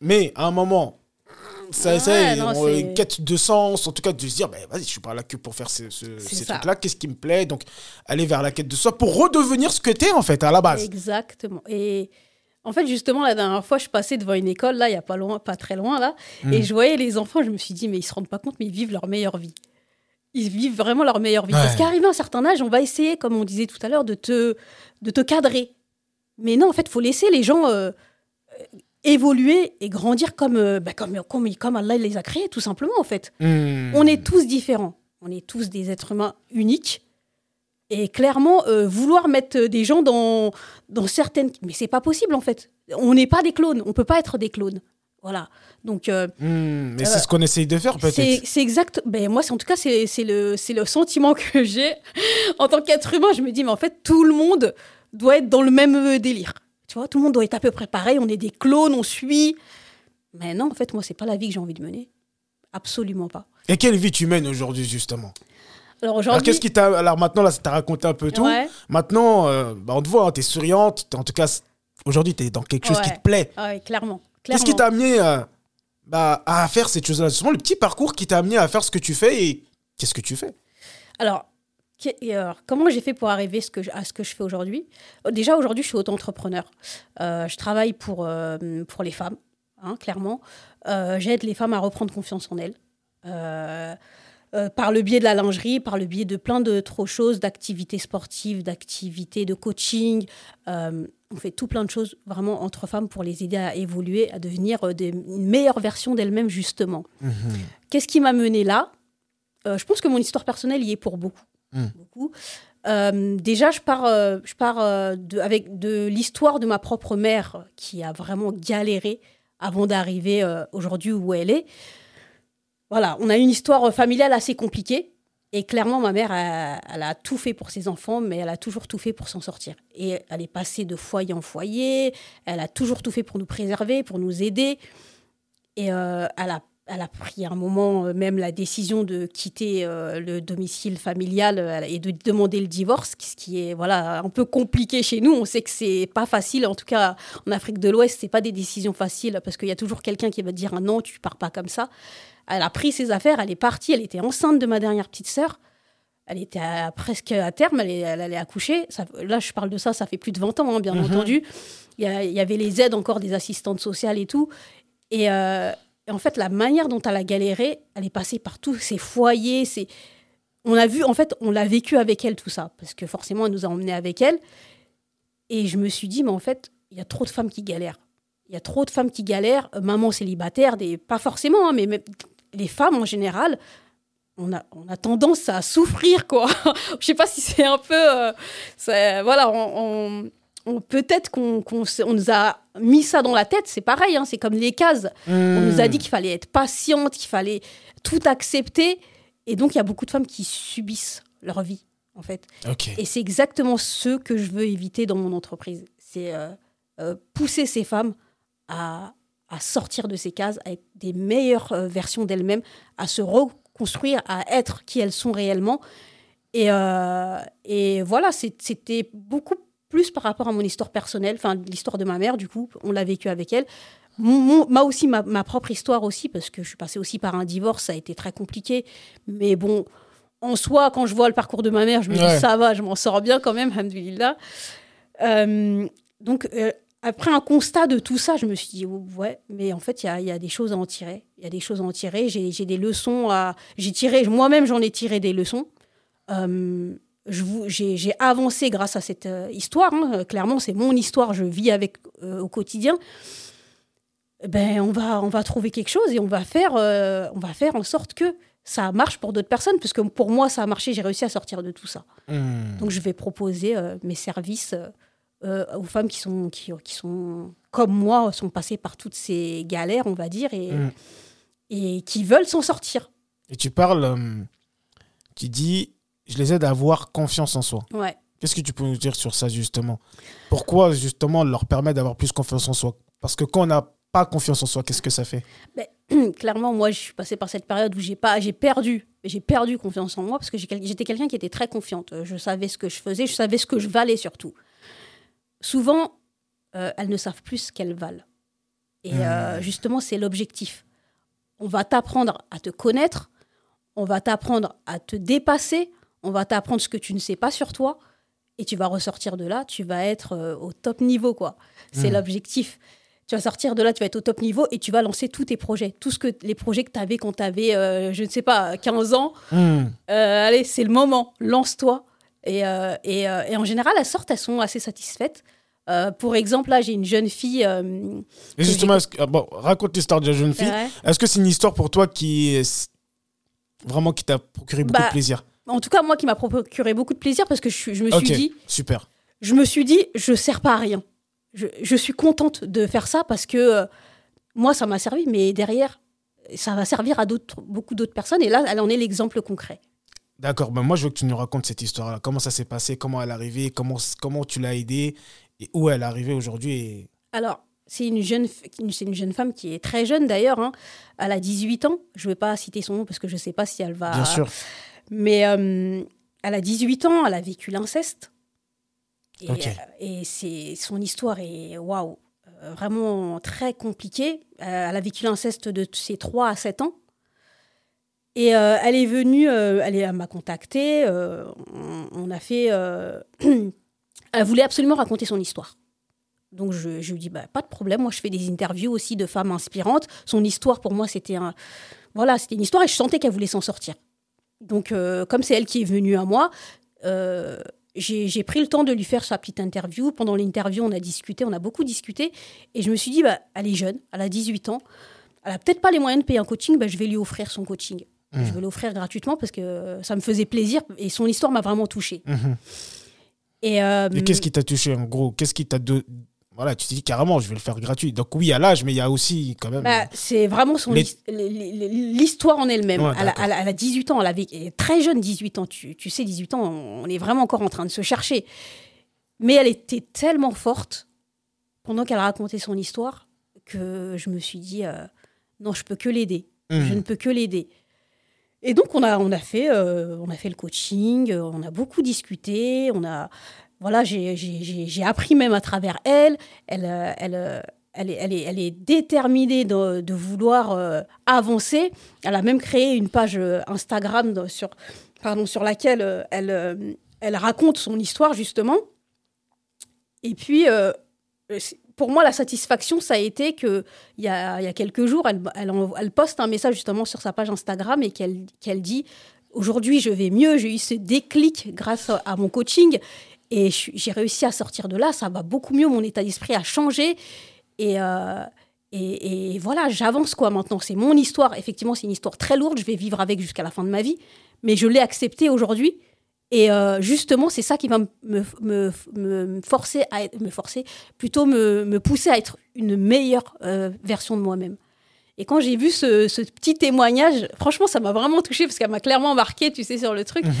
Speaker 1: Mais à un moment, ça, c'est une quête de sens, en tout cas de se dire, bah, vas-y, je suis pas là que pour faire ce, ces trucs-là, qu'est-ce qui me plaît? Donc, aller vers la quête de soi pour redevenir ce que tu es, en fait, à la base.
Speaker 2: Exactement. Et en fait, justement, la dernière fois, je passais devant une école, là, il n'y a pas, loin, pas très loin, là, et hmm. je voyais les enfants, je me suis dit, mais ils se rendent pas compte, mais ils vivent leur meilleure vie. Ils vivent vraiment leur meilleure vie. Parce qu'arrivé à un certain âge, on va essayer, comme on disait tout à l'heure, de te, de te cadrer. Mais non, en fait, il faut laisser les gens euh, évoluer et grandir comme, euh, bah, comme, comme, comme, Allah les a créés, tout simplement, en fait. Hmm. On est tous différents. On est tous des êtres humains uniques. Et clairement, euh, vouloir mettre des gens dans, dans certaines... Mais c'est pas possible, en fait. On n'est pas des clones. On peut pas être des clones. Voilà. Donc, euh,
Speaker 1: hmm, mais c'est ce qu'on essaye de faire peut-être.
Speaker 2: C'est exact. Ben, moi, en tout cas, c'est le, le sentiment que j'ai en tant qu'être humain. Je me dis, mais en fait, tout le monde doit être dans le même délire. Tu vois, tout le monde doit être à peu près pareil. On est des clones, on suit. Mais non, en fait, moi, c'est pas la vie que j'ai envie de mener. Absolument pas.
Speaker 1: Et quelle vie tu mènes aujourd'hui, justement?
Speaker 2: Alors aujourd'hui.
Speaker 1: qu'est-ce qui t'a. Alors maintenant, là, ça t'a raconté un peu tout. Maintenant, euh, bah, on te voit, hein, tu es souriante. en tout cas, aujourd'hui, tu es dans quelque chose qui te plaît.
Speaker 2: Ouais, clairement.
Speaker 1: Qu'est-ce qui t'a amené euh, bah, à faire cette chose-là Justement, le petit parcours qui t'a amené à faire ce que tu fais et qu'est-ce que tu fais?
Speaker 2: Alors, comment j'ai fait pour arriver à ce que je fais aujourd'hui? Déjà, aujourd'hui, je suis auto-entrepreneur. Euh, je travaille pour, pour les femmes, hein, clairement. J'aide les femmes à reprendre confiance en elles. Euh, par le biais de la lingerie, par le biais de plein d'autres choses, d'activités sportives, d'activités de coaching. Euh, on fait tout plein de choses vraiment entre femmes pour les aider à évoluer, à devenir euh, des, une meilleure version d'elles-mêmes, justement. Mhm. Qu'est-ce qui m'a mené là? Je pense que mon histoire personnelle y est pour beaucoup. Mhm. beaucoup. déjà, je pars, je pars de, avec de l'histoire de ma propre mère qui a vraiment galéré avant d'arriver aujourd'hui où elle est. Voilà, on a une histoire familiale assez compliquée. Et clairement, ma mère, elle, a tout fait pour ses enfants, mais elle a toujours tout fait pour s'en sortir. Et elle est passée de foyer en foyer, elle a toujours tout fait pour nous préserver, pour nous aider. Et euh, elle, a, elle a pris un moment euh, même la décision de quitter euh, le domicile familial et de demander le divorce, ce qui est voilà un peu compliqué chez nous. On sait que c'est pas facile, en tout cas en Afrique de l'Ouest, c'est pas des décisions faciles parce qu'il y a toujours quelqu'un qui va dire ah non, tu pars pas comme ça. Elle a pris ses affaires, elle est partie, elle était enceinte de ma dernière petite sœur. Elle était presque à terme, elle, allait accoucher. là, je parle de ça, ça fait plus de 20 ans, hein, bien mhm. entendu. Il y, avait les aides encore des assistantes sociales et tout. Euh, et, en fait, la manière dont elle a galéré, elle est passée par tous ces foyers. On a vu, en fait, on l'a vécu avec elle, tout ça. Parce que forcément, elle nous a emmenés avec elle. Et je me suis dit, mais en fait, il y a trop de femmes qui galèrent. Il y a trop de femmes qui galèrent, maman célibataire, des, pas forcément, hein, mais les femmes en général, on a, on a tendance à souffrir, quoi. [laughs] Je sais pas si c'est un peu. Euh, voilà, on, peut-être qu'on nous a mis ça dans la tête, c'est pareil, hein, c'est comme les cases. On nous a dit qu'il fallait être patiente, qu'il fallait tout accepter. Et donc, il y a beaucoup de femmes qui subissent leur vie, en fait. Et c'est exactement ce que je veux éviter dans mon entreprise. C'est euh, euh, pousser ces femmes à, à sortir de ces cases, à être des meilleures euh, versions d'elles-mêmes, à se reconstruire, à être qui elles sont réellement. Et, et voilà, c'était beaucoup plus par rapport à mon histoire personnelle, enfin l'histoire de ma mère, du coup, on l'a vécu avec elle. Moi aussi, ma, ma, propre histoire aussi, parce que je suis passée aussi par un divorce, ça a été très compliqué. Mais bon, en soi, quand je vois le parcours de ma mère, je me dis ça va, je m'en sors bien quand même, alhamdoulilah. Euh, donc, euh, après un constat de tout ça, je me suis dit, ouais, mais en fait, il y a, des choses à en tirer. Il y a des choses à en tirer. J'ai des leçons à. J'ai tiré, moi-même, j'en ai tiré des leçons. Euh, j'ai avancé grâce à cette euh, histoire. Hein. Clairement, c'est mon histoire, je vis avec euh, au quotidien. Ben, on va, on va trouver quelque chose et on va faire, on va faire en sorte que ça marche pour d'autres personnes, parce que pour moi, ça a marché, j'ai réussi à sortir de tout ça. Mmh. Donc, je vais proposer mes services euh, aux femmes qui sont, qui, qui, sont, comme moi, sont passées par toutes ces galères, on va dire, et, mm. et qui veulent s'en sortir.
Speaker 1: Et tu parles, euh, tu dis, je les aide à avoir confiance en soi.
Speaker 2: Ouais.
Speaker 1: Qu'est-ce que tu peux nous dire sur ça, justement? Pourquoi, justement, leur permet d'avoir plus confiance en soi? Parce que quand on n'a pas confiance en soi, qu'est-ce que ça fait?
Speaker 2: Ben, [clears throat] Clairement, moi, je suis passée par cette période où j'ai pas, j'ai perdu, j'ai perdu confiance en moi parce que j'étais quelqu'un qui était très confiante. Je savais ce que je faisais, je savais ce que je valais surtout souvent, euh, elles ne savent plus ce qu'elles valent. Et euh, hmm. justement, c'est l'objectif. On va t'apprendre à te connaître, on va t'apprendre à te dépasser, on va t'apprendre ce que tu ne sais pas sur toi, et tu vas ressortir de là, tu vas être euh, au top niveau, quoi. C'est hmm. l'objectif. Tu vas sortir de là, tu vas être au top niveau et tu vas lancer tous tes projets. Tous ce que, les projets que tu avais quand tu avais, je ne sais pas, 15 ans. Hmm. allez, c'est le moment, lance-toi. Et, et, et, en général, elles sortent, elles sont assez satisfaites. Euh, pour exemple, là, j'ai une jeune fille. Euh,
Speaker 1: justement, ah, bon, raconte l'histoire de la jeune fille. Est-ce que c'est une histoire pour toi qui vraiment qui t'a procuré beaucoup de bah, plaisir?
Speaker 2: En tout cas, moi, qui m'a procuré beaucoup de plaisir parce que je, me suis dit.
Speaker 1: Super.
Speaker 2: Je me suis dit, je sers pas à rien. Je, suis contente de faire ça parce que euh, moi, ça m'a servi, mais derrière, ça va servir à beaucoup d'autres personnes. Et là, elle en est l'exemple concret.
Speaker 1: D'accord, ben moi je veux que tu nous racontes cette histoire-là. Comment ça s'est passé, comment elle est arrivée, comment, comment tu l'as aidée? Et où elle est arrivée aujourd'hui.
Speaker 2: Alors, c'est une, jeune, c'est une jeune femme qui est très jeune d'ailleurs. Hein. Elle a 18 ans. Je ne vais pas citer son nom parce que je ne sais pas si elle va.
Speaker 1: Bien sûr.
Speaker 2: Mais euh, elle a 18 ans, elle a vécu l'inceste. Et, euh, et c'est, son histoire est waouh, euh, vraiment très compliquée. elle a vécu l'inceste de ses 3 à 7 ans. Et euh, elle est venue, euh, elle, m'a contactée, euh, on, a fait... [clears throat] elle voulait absolument raconter son histoire. Donc je, je lui dis, bah, pas de problème, moi je fais des interviews aussi de femmes inspirantes. Son histoire pour moi c'était un... Voilà, c'était une histoire et je sentais qu'elle voulait s'en sortir. Donc comme c'est elle qui est venue à moi, j'ai pris le temps de lui faire sa petite interview. Pendant l'interview, on a discuté, on a beaucoup discuté. Et je me suis dit, bah, elle est jeune, elle a 18 ans. Elle a peut-être pas les moyens de payer un coaching, bah, je vais lui offrir son coaching. Je mmh. veux l'offrir gratuitement parce que ça me faisait plaisir et son histoire m'a vraiment touchée. Mmh.
Speaker 1: Et, euh, qu'est-ce qui t'a touché en gros? Qu'est-ce qui t'a voilà, tu t'es dit carrément, je vais le faire gratuit. Donc oui, à l'âge, mais il y a aussi quand même.
Speaker 2: Bah, c'est vraiment son l'histoire en elle-même. elle, elle, a 18 ans, elle avait très jeune 18 ans. Tu, tu, sais, 18 ans, on est vraiment encore en train de se chercher. Mais elle était tellement forte pendant qu'elle racontait son histoire que je me suis dit euh, non, je peux que l'aider. Mmh. Je ne peux que l'aider. Et donc, on a, on a, fait, euh, on a fait le coaching, on a beaucoup discuté, on a, voilà, j'ai appris même à travers elle. Elle, euh, elle, elle, est, elle, est, elle est déterminée de, vouloir avancer. Elle a même créé une page Instagram sur, pardon, sur laquelle elle, elle raconte son histoire, justement. Et puis, pour moi, la satisfaction, ça a été qu'il y a, y a quelques jours, elle, elle, poste un message justement sur sa page Instagram et qu'elle dit Aujourd'hui, je vais mieux, j'ai eu ce déclic grâce à mon coaching et j'ai réussi à sortir de là. Ça va beaucoup mieux, mon état d'esprit a changé. Et, euh, et, voilà, j'avance quoi maintenant. C'est mon histoire. Effectivement, c'est une histoire très lourde. Je vais vivre avec jusqu'à la fin de ma vie. Mais je l'ai acceptée aujourd'hui. Et euh, justement, c'est ça qui va me, forcer à me forcer, plutôt me, pousser à être une meilleure euh, version de moi-même. Et quand j'ai vu ce, petit témoignage, franchement, ça m'a vraiment touchée parce qu'elle m'a clairement marqué, tu sais, sur le truc. Mhm.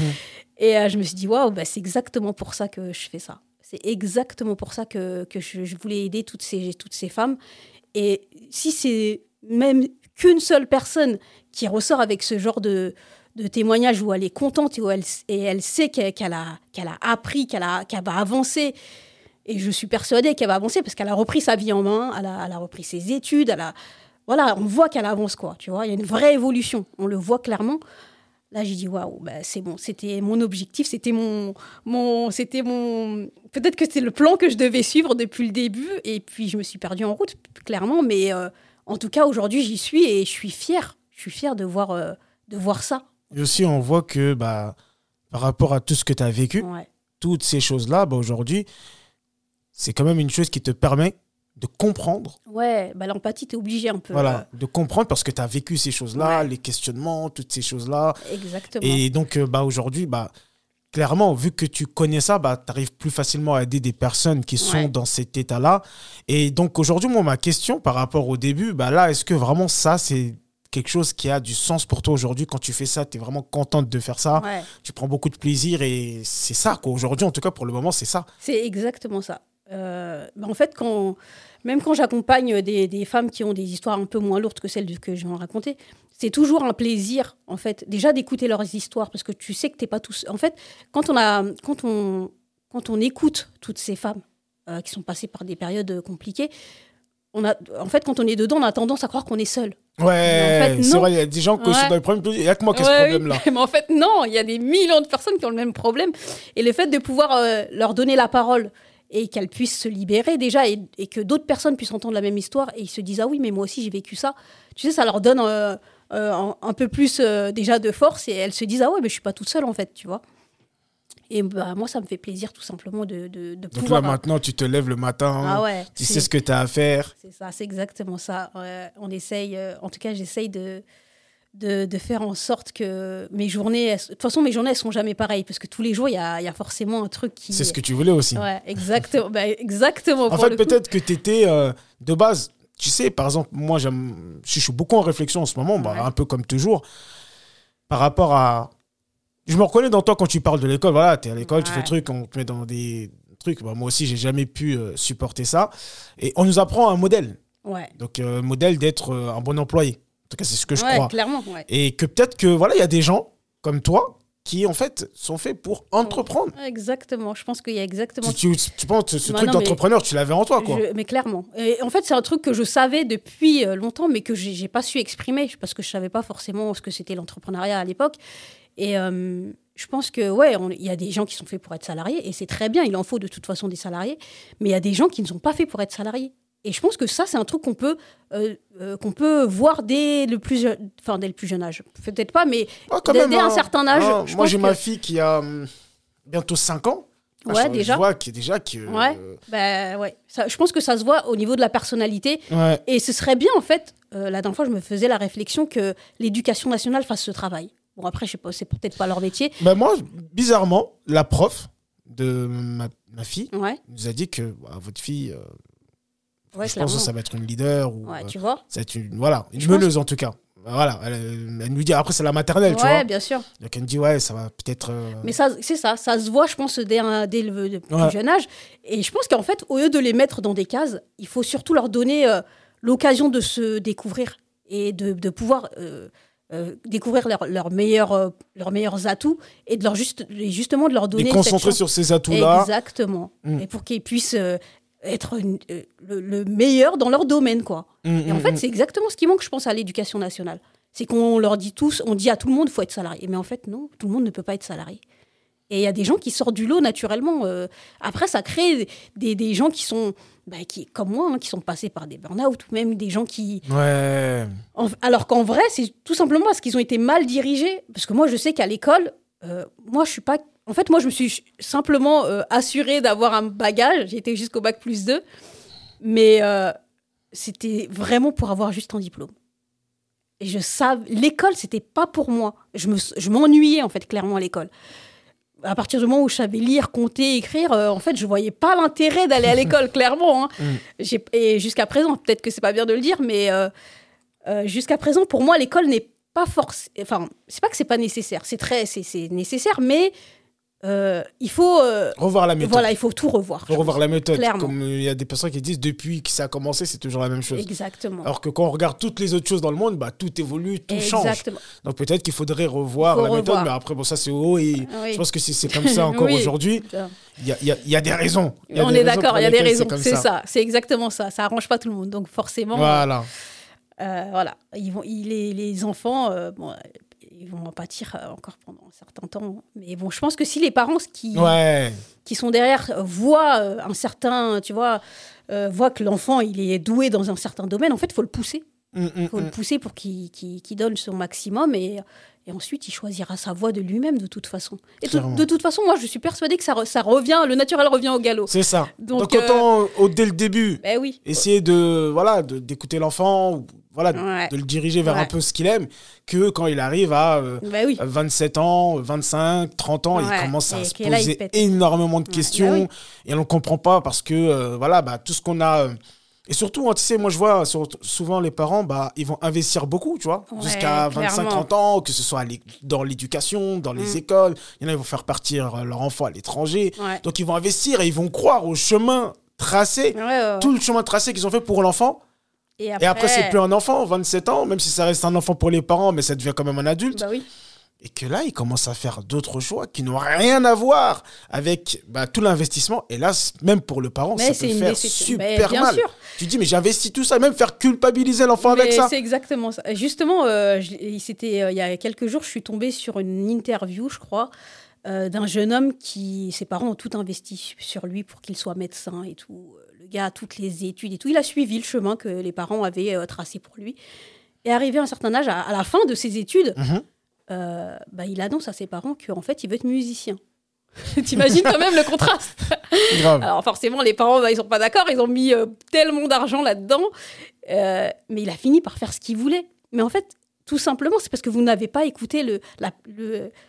Speaker 2: Et euh, je me suis dit, waouh, bah, c'est exactement pour ça que je fais ça. C'est exactement pour ça que, que je, voulais aider toutes ces, toutes ces femmes. Et si c'est même qu'une seule personne qui ressort avec ce genre de, de témoignages où elle est contente et où elle, et elle sait qu'elle a, qu'elle a appris, qu'elle qu'elle va avancer. Et je suis persuadée qu'elle va avancer parce qu'elle a repris sa vie en main, elle a, elle a repris ses études, elle a, voilà, on voit qu'elle avance quoi, tu vois. Il y a une vraie évolution, on le voit clairement. Là, j'ai dit waouh, bah, c'est bon, c'était mon objectif, c'était mon, mon, c'était mon, peut-être que c'est le plan que je devais suivre depuis le début. Et puis je me suis perdue en route, clairement. Mais euh, en tout cas, aujourd'hui, j'y suis et je suis fière. Je suis fière de voir, euh, de voir ça.
Speaker 1: Et aussi, on voit que bah, par rapport à tout ce que tu as vécu, toutes ces choses-là, bah, aujourd'hui, c'est quand même une chose qui te permet de comprendre.
Speaker 2: Ouais, bah, l'empathie, tu es obligé un peu.
Speaker 1: Voilà, de comprendre parce que tu as vécu ces choses-là, les questionnements, toutes ces choses-là.
Speaker 2: Exactement.
Speaker 1: Et donc, euh, bah, aujourd'hui, bah, clairement, vu que tu connais ça, bah, tu arrives plus facilement à aider des personnes qui sont dans cet état-là. Et donc, aujourd'hui, moi, ma question par rapport au début, bah, là, est-ce que vraiment ça, c'est quelque chose qui a du sens pour toi aujourd'hui? Quand tu fais ça tu es vraiment contente de faire ça? Tu prends beaucoup de plaisir et c'est ça quoi aujourd'hui en tout cas pour le moment c'est ça
Speaker 2: c'est exactement ça euh, bah, en fait quand même quand j'accompagne des, des, femmes qui ont des histoires un peu moins lourdes que celles que je vais en raconter c'est toujours un plaisir en fait déjà d'écouter leurs histoires parce que tu sais que t'es pas tous en fait quand on a quand on quand on écoute toutes ces femmes euh, qui sont passées par des périodes compliquées on a, en fait, quand on est dedans, on a tendance à croire qu'on est seul.
Speaker 1: Ouais, c'est vrai, il y a des gens qui sont dans les problèmes. Il n'y a que moi qui ai ce problème-là.
Speaker 2: Mais en fait, non, il y a des millions de personnes qui ont le même problème. Et le fait de pouvoir euh, leur donner la parole et qu'elles puissent se libérer déjà et, que d'autres personnes puissent entendre la même histoire et ils se disent Ah oui, mais moi aussi j'ai vécu ça. Tu sais, ça leur donne euh, euh, un, peu plus déjà de force et elles se disent Ah ouais, mais je suis pas toute seule en fait, tu vois. Et bah, moi, ça me fait plaisir tout simplement de, de, de
Speaker 1: Donc là, maintenant, tu te lèves le matin, ah ouais, tu sais ce que tu as à faire.
Speaker 2: C'est ça, c'est exactement ça. on essaye, euh, en tout cas, j'essaye de, de, de, faire en sorte que mes journées, de toute façon, mes journées, elles sont jamais pareilles, parce que tous les jours, il y a, y a, forcément un truc qui...
Speaker 1: C'est ce que tu voulais aussi.
Speaker 2: Ouais, exactement. bah, exactement
Speaker 1: en fait, peut-être que tu étais, euh, de base, tu sais, par exemple, moi, je suis beaucoup en réflexion en ce moment, bah, un peu comme toujours, par rapport à. Je me reconnais dans toi quand tu parles de l'école. Voilà, tu es à l'école, tu fais trucs, on te met dans des trucs. Bah, moi aussi, j'ai jamais pu euh, supporter ça. Et on nous apprend un modèle.
Speaker 2: Ouais.
Speaker 1: Donc, euh, modèle d'être euh, un bon employé. En tout cas, c'est ce que je
Speaker 2: ouais,
Speaker 1: crois.
Speaker 2: clairement.
Speaker 1: Et que peut-être que, voilà, il y a des gens comme toi qui en fait sont faits pour entreprendre.
Speaker 2: Exactement, je pense qu'il y a exactement.
Speaker 1: Tu, tu, penses ce truc d'entrepreneur, tu l'avais en toi quoi.
Speaker 2: mais clairement. Et en fait, c'est un truc que je savais depuis euh, longtemps, mais que j'ai pas su exprimer parce que je savais pas forcément ce que c'était l'entrepreneuriat à l'époque. Et euh, je pense que ouais, il y a des gens qui sont faits pour être salariés et c'est très bien. Il en faut de toute façon des salariés, mais il y a des gens qui ne sont pas faits pour être salariés. Et je pense que ça, c'est un truc qu'on peut, euh, euh, qu'on peut voir dès le, plus jeune, enfin, dès le plus jeune âge. Peut-être pas, mais dès, un hein. certain âge.
Speaker 1: Ah, moi, j'ai ma fille qui a hum, bientôt 5 ans.
Speaker 2: Ah, ouais, déjà.
Speaker 1: Je vois qui déjà que.
Speaker 2: Ouais, bah, ouais. Ça, je pense que ça se voit au niveau de la personnalité. Et ce serait bien, en fait, euh, la dernière fois, je me faisais la réflexion que l'éducation nationale fasse ce travail. Bon, après, je sais pas, c'est peut-être pas leur métier.
Speaker 1: Bah, moi, bizarrement, la prof de ma, ma fille nous a dit que bah, votre fille, je pense que ça va être une leader. Ou,
Speaker 2: ouais, tu vois
Speaker 1: C'est une, voilà, une meneuse en tout cas. Voilà, elle, nous dit, après c'est la maternelle, tu vois.
Speaker 2: Ouais, bien sûr.
Speaker 1: Donc elle me dit, ouais, ça va peut-être. Euh,
Speaker 2: Mais ça, c'est ça, ça se voit, je pense, dès, dès le plus jeune âge. Et je pense qu'en fait, au lieu de les mettre dans des cases, il faut surtout leur donner euh, l'occasion de se découvrir et de, de pouvoir euh, découvrir leurs leur meilleurs, leurs meilleurs atouts et de leur juste, justement de leur donner. Les
Speaker 1: concentrer sur ces atouts-là.
Speaker 2: Exactement. Mm. Et pour qu'ils puissent être euh, le, meilleur dans leur domaine, quoi. Mmh, et en mmh, fait, mmh. c'est exactement ce qui manque, je pense, à l'éducation nationale. C'est qu'on leur dit tous, on dit à tout le monde, faut être salarié. Mais en fait, non, tout le monde ne peut pas être salarié. Et il y a des gens qui sortent du lot naturellement. Euh. après, ça crée des, des gens qui sont, bah, qui, comme moi, hein, qui sont passés par des burn-out, ou même des gens qui...
Speaker 1: Ouais.
Speaker 2: alors qu'en vrai, c'est tout simplement parce qu'ils ont été mal dirigés. Parce que moi, je sais qu'à l'école, euh, moi, je suis pas en fait, moi, je me suis simplement euh, assurée d'avoir un bagage. J'étais jusqu'au bac plus 2. Mais euh, c'était vraiment pour avoir juste un diplôme. Et je savais, l'école, c'était pas pour moi. Je, me, je m'ennuyais, en fait, clairement, à l'école. À partir du moment où je savais lire, compter, écrire, euh, en fait, je voyais pas l'intérêt d'aller à [laughs] l'école, clairement. Hein. Mm. et jusqu'à présent, peut-être que c'est pas bien de le dire, mais jusqu'à présent, pour moi, l'école n'est pas forcément. Enfin, c'est pas que c'est pas nécessaire. C'est très, c'est nécessaire, mais euh, il faut euh,
Speaker 1: revoir la méthode.
Speaker 2: Voilà, il faut tout revoir.
Speaker 1: Revoir la méthode. Comme il y a des personnes qui disent depuis que ça a commencé, c'est toujours la même chose.
Speaker 2: Exactement.
Speaker 1: Alors que quand on regarde toutes les autres choses dans le monde, bah, tout évolue, tout Exactement. change. Donc peut-être qu'il faudrait revoir la méthode, mais après, bon, ça c'est haut et je pense que c'est comme ça [laughs] encore aujourd'hui. Il y a, y, a, y a, des raisons.
Speaker 2: on est d'accord, il y a des raisons. C'est ça, c'est exactement ça. Ça arrange pas tout le monde. Donc forcément.
Speaker 1: Voilà.
Speaker 2: Euh, voilà. Ils vont, les, les enfants, bon, ils vont en pâtir euh, encore pendant un certain temps. Mais bon, je pense que si les parents qui, qui sont derrière voient euh, un certain, tu vois, euh, voient que l'enfant il est doué dans un certain domaine, en fait, il faut le pousser. Il mm, mm, faut le mm. pousser pour qu'il donne son maximum et, et, ensuite il choisira sa voie de lui-même de toute façon. Et de, toute façon, moi je suis persuadée que ça, ça revient, le naturel revient au galop.
Speaker 1: C'est ça. Donc, autant au, dès le début,
Speaker 2: ben oui.
Speaker 1: essayer de voilà d'écouter l'enfant, voilà, de le diriger vers un peu ce qu'il aime, que quand il arrive à 27 euh, bah ans, 25, 30 ans, il commence à se poser énormément de questions bah et on ne comprend pas parce que euh, voilà, bah, tout ce qu'on a. Euh, et surtout, hein, tu sais, moi je vois souvent les parents, bah, ils vont investir beaucoup, tu vois, jusqu'à 25-30 ans, que ce soit dans l'éducation, dans les mm. écoles. Il y en a, ils vont faire partir leur enfant à l'étranger. Donc ils vont investir et ils vont croire au chemin tracé, tout le chemin tracé qu'ils ont fait pour l'enfant et après, c'est plus un enfant, 27 ans, même si ça reste un enfant pour les parents, mais ça devient quand même un adulte.
Speaker 2: Bah oui.
Speaker 1: Et que là, il commence à faire d'autres choix qui n'ont rien à voir avec bah, tout l'investissement. Et là, même pour le parent, ça peut faire super mal. Sûr. Tu dis, mais j'investis tout ça, même faire culpabiliser l'enfant avec ça.
Speaker 2: C'est exactement ça. Justement, euh, c'était euh, il y a quelques jours, je suis tombée sur une interview, je crois, euh, d'un jeune homme qui, ses parents ont tout investi sur lui pour qu'il soit médecin et tout gars a toutes les études et tout. Il a suivi le chemin que les parents avaient euh, tracé pour lui. Et arrivé à un certain âge, à, la fin de ses études, mhm. euh, bah, il annonce à ses parents qu'en fait, il veut être musicien. [laughs] T'imagines quand même le contraste. Alors forcément, les parents, bah, ils sont pas d'accord. Ils ont mis euh, tellement d'argent là-dedans, mais il a fini par faire ce qu'il voulait. Mais en fait, tout simplement, c'est parce que vous n'avez pas écouté le,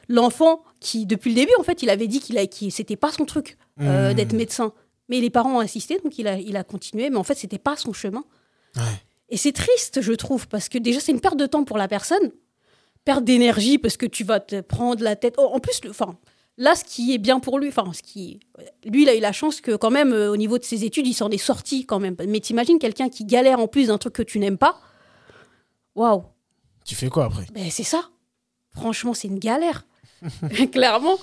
Speaker 2: l'enfant qui, depuis le début, en fait, il avait dit qu'il a, c'était pas son truc mmh. d'être médecin. Mais les parents ont insisté, donc il a, il a continué. Mais en fait, c'était pas son chemin. Et c'est triste, je trouve, parce que déjà, c'est une perte de temps pour la personne, perte d'énergie, parce que tu vas te prendre la tête. en plus, enfin, là, ce qui est bien pour lui, enfin, ce qui, lui, il a eu la chance que, quand même, euh, au niveau de ses études, il s'en est sorti quand même. Mais t'imagines quelqu'un qui galère en plus d'un truc que tu n'aimes pas? Waouh
Speaker 1: Tu fais quoi après?
Speaker 2: Ben, C'est ça. Franchement, c'est une galère. [laughs] clairement.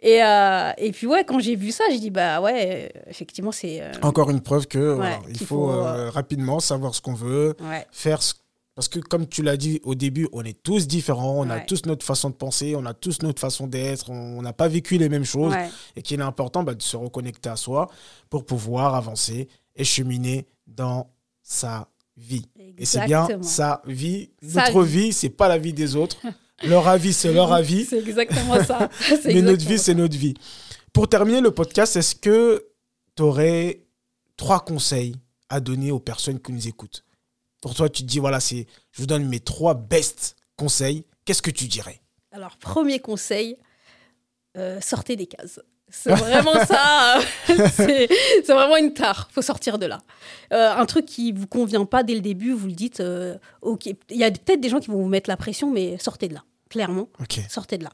Speaker 2: Et, euh, et puis ouais, quand j'ai vu ça, j'ai dit bah ouais, effectivement c'est.
Speaker 1: Euh, Encore une preuve que il faut, euh, rapidement savoir ce qu'on veut, faire ce parce que comme tu l'as dit au début, on est tous différents, on a tous notre façon de penser, on a tous notre façon d'être, on n'a pas vécu les mêmes choses et qu'il est important bah, de se reconnecter à soi pour pouvoir avancer et cheminer dans sa vie. Et c'est bien sa vie, notre vie, vie c'est pas la vie des autres. [laughs] Leur avis, c'est leur avis.
Speaker 2: C'est exactement ça. [laughs]
Speaker 1: Mais notre vie, c'est notre vie. Pour terminer le podcast, est-ce que tu aurais trois conseils à donner aux personnes qui nous écoutent? Pour toi, tu te dis, voilà, c'est, je vous donne mes trois best conseils. Qu'est-ce que tu dirais?
Speaker 2: Alors, premier conseil, euh, sortez des cases. C'est vraiment ça. [laughs] [laughs] c'est vraiment une tare. faut sortir de là. Euh, un truc qui vous convient pas dès le début, vous le dites. Euh, ok. Il y a peut-être des gens qui vont vous mettre la pression, mais sortez de là clairement. Sortez de là.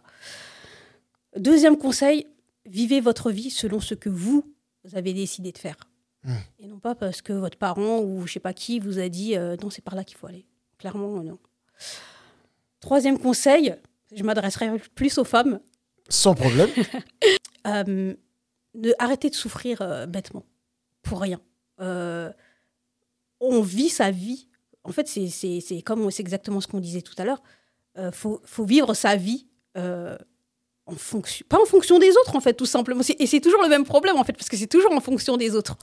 Speaker 2: Deuxième conseil, vivez votre vie selon ce que vous, avez décidé de faire. Hmm. Et non pas parce que votre parent ou je sais pas qui vous a dit euh, non, c'est par là qu'il faut aller. Clairement, non. Troisième conseil, je m'adresserai plus aux femmes.
Speaker 1: Sans problème. [laughs]
Speaker 2: euh, de arrêter de souffrir euh, bêtement, pour rien. Euh, on vit sa vie. En fait, c'est comme c'est exactement ce qu'on disait tout à l'heure euh, faut, faut, vivre sa vie euh, en fonction, pas en fonction des autres, en fait, tout simplement. Et c'est toujours le même problème, en fait, parce que c'est toujours en fonction des autres.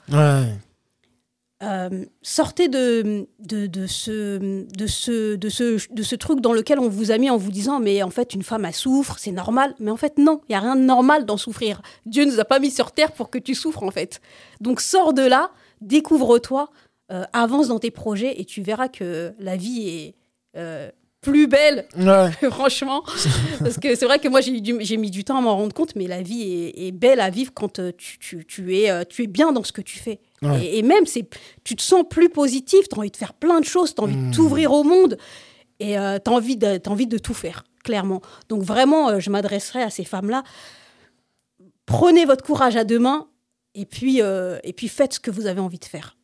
Speaker 2: Euh, sortez de, de, de, ce, de, ce, de, ce, de ce truc dans lequel on vous a mis en vous disant mais en fait une femme elle souffre, c'est normal. Mais en fait non, il y a rien de normal d'en souffrir. Dieu nous a pas mis sur terre pour que tu souffres en fait. Donc sors de là, découvre-toi, avance dans tes projets et tu verras que la vie est plus belle, [laughs] franchement. Parce que c'est vrai que moi, j'ai mis du temps à m'en rendre compte, mais la vie est, belle à vivre quand euh, tu, tu, es, euh, tu es bien dans ce que tu fais. Et, même, c'est, tu te sens plus positif, tu as envie de faire plein de choses, tu as envie de hmm. t'ouvrir au monde, et euh, tu as, envie de, envie de tout faire, clairement. Donc vraiment, je m'adresserai à ces femmes-là. Prenez votre courage à deux mains, et puis, et puis faites ce que vous avez envie de faire.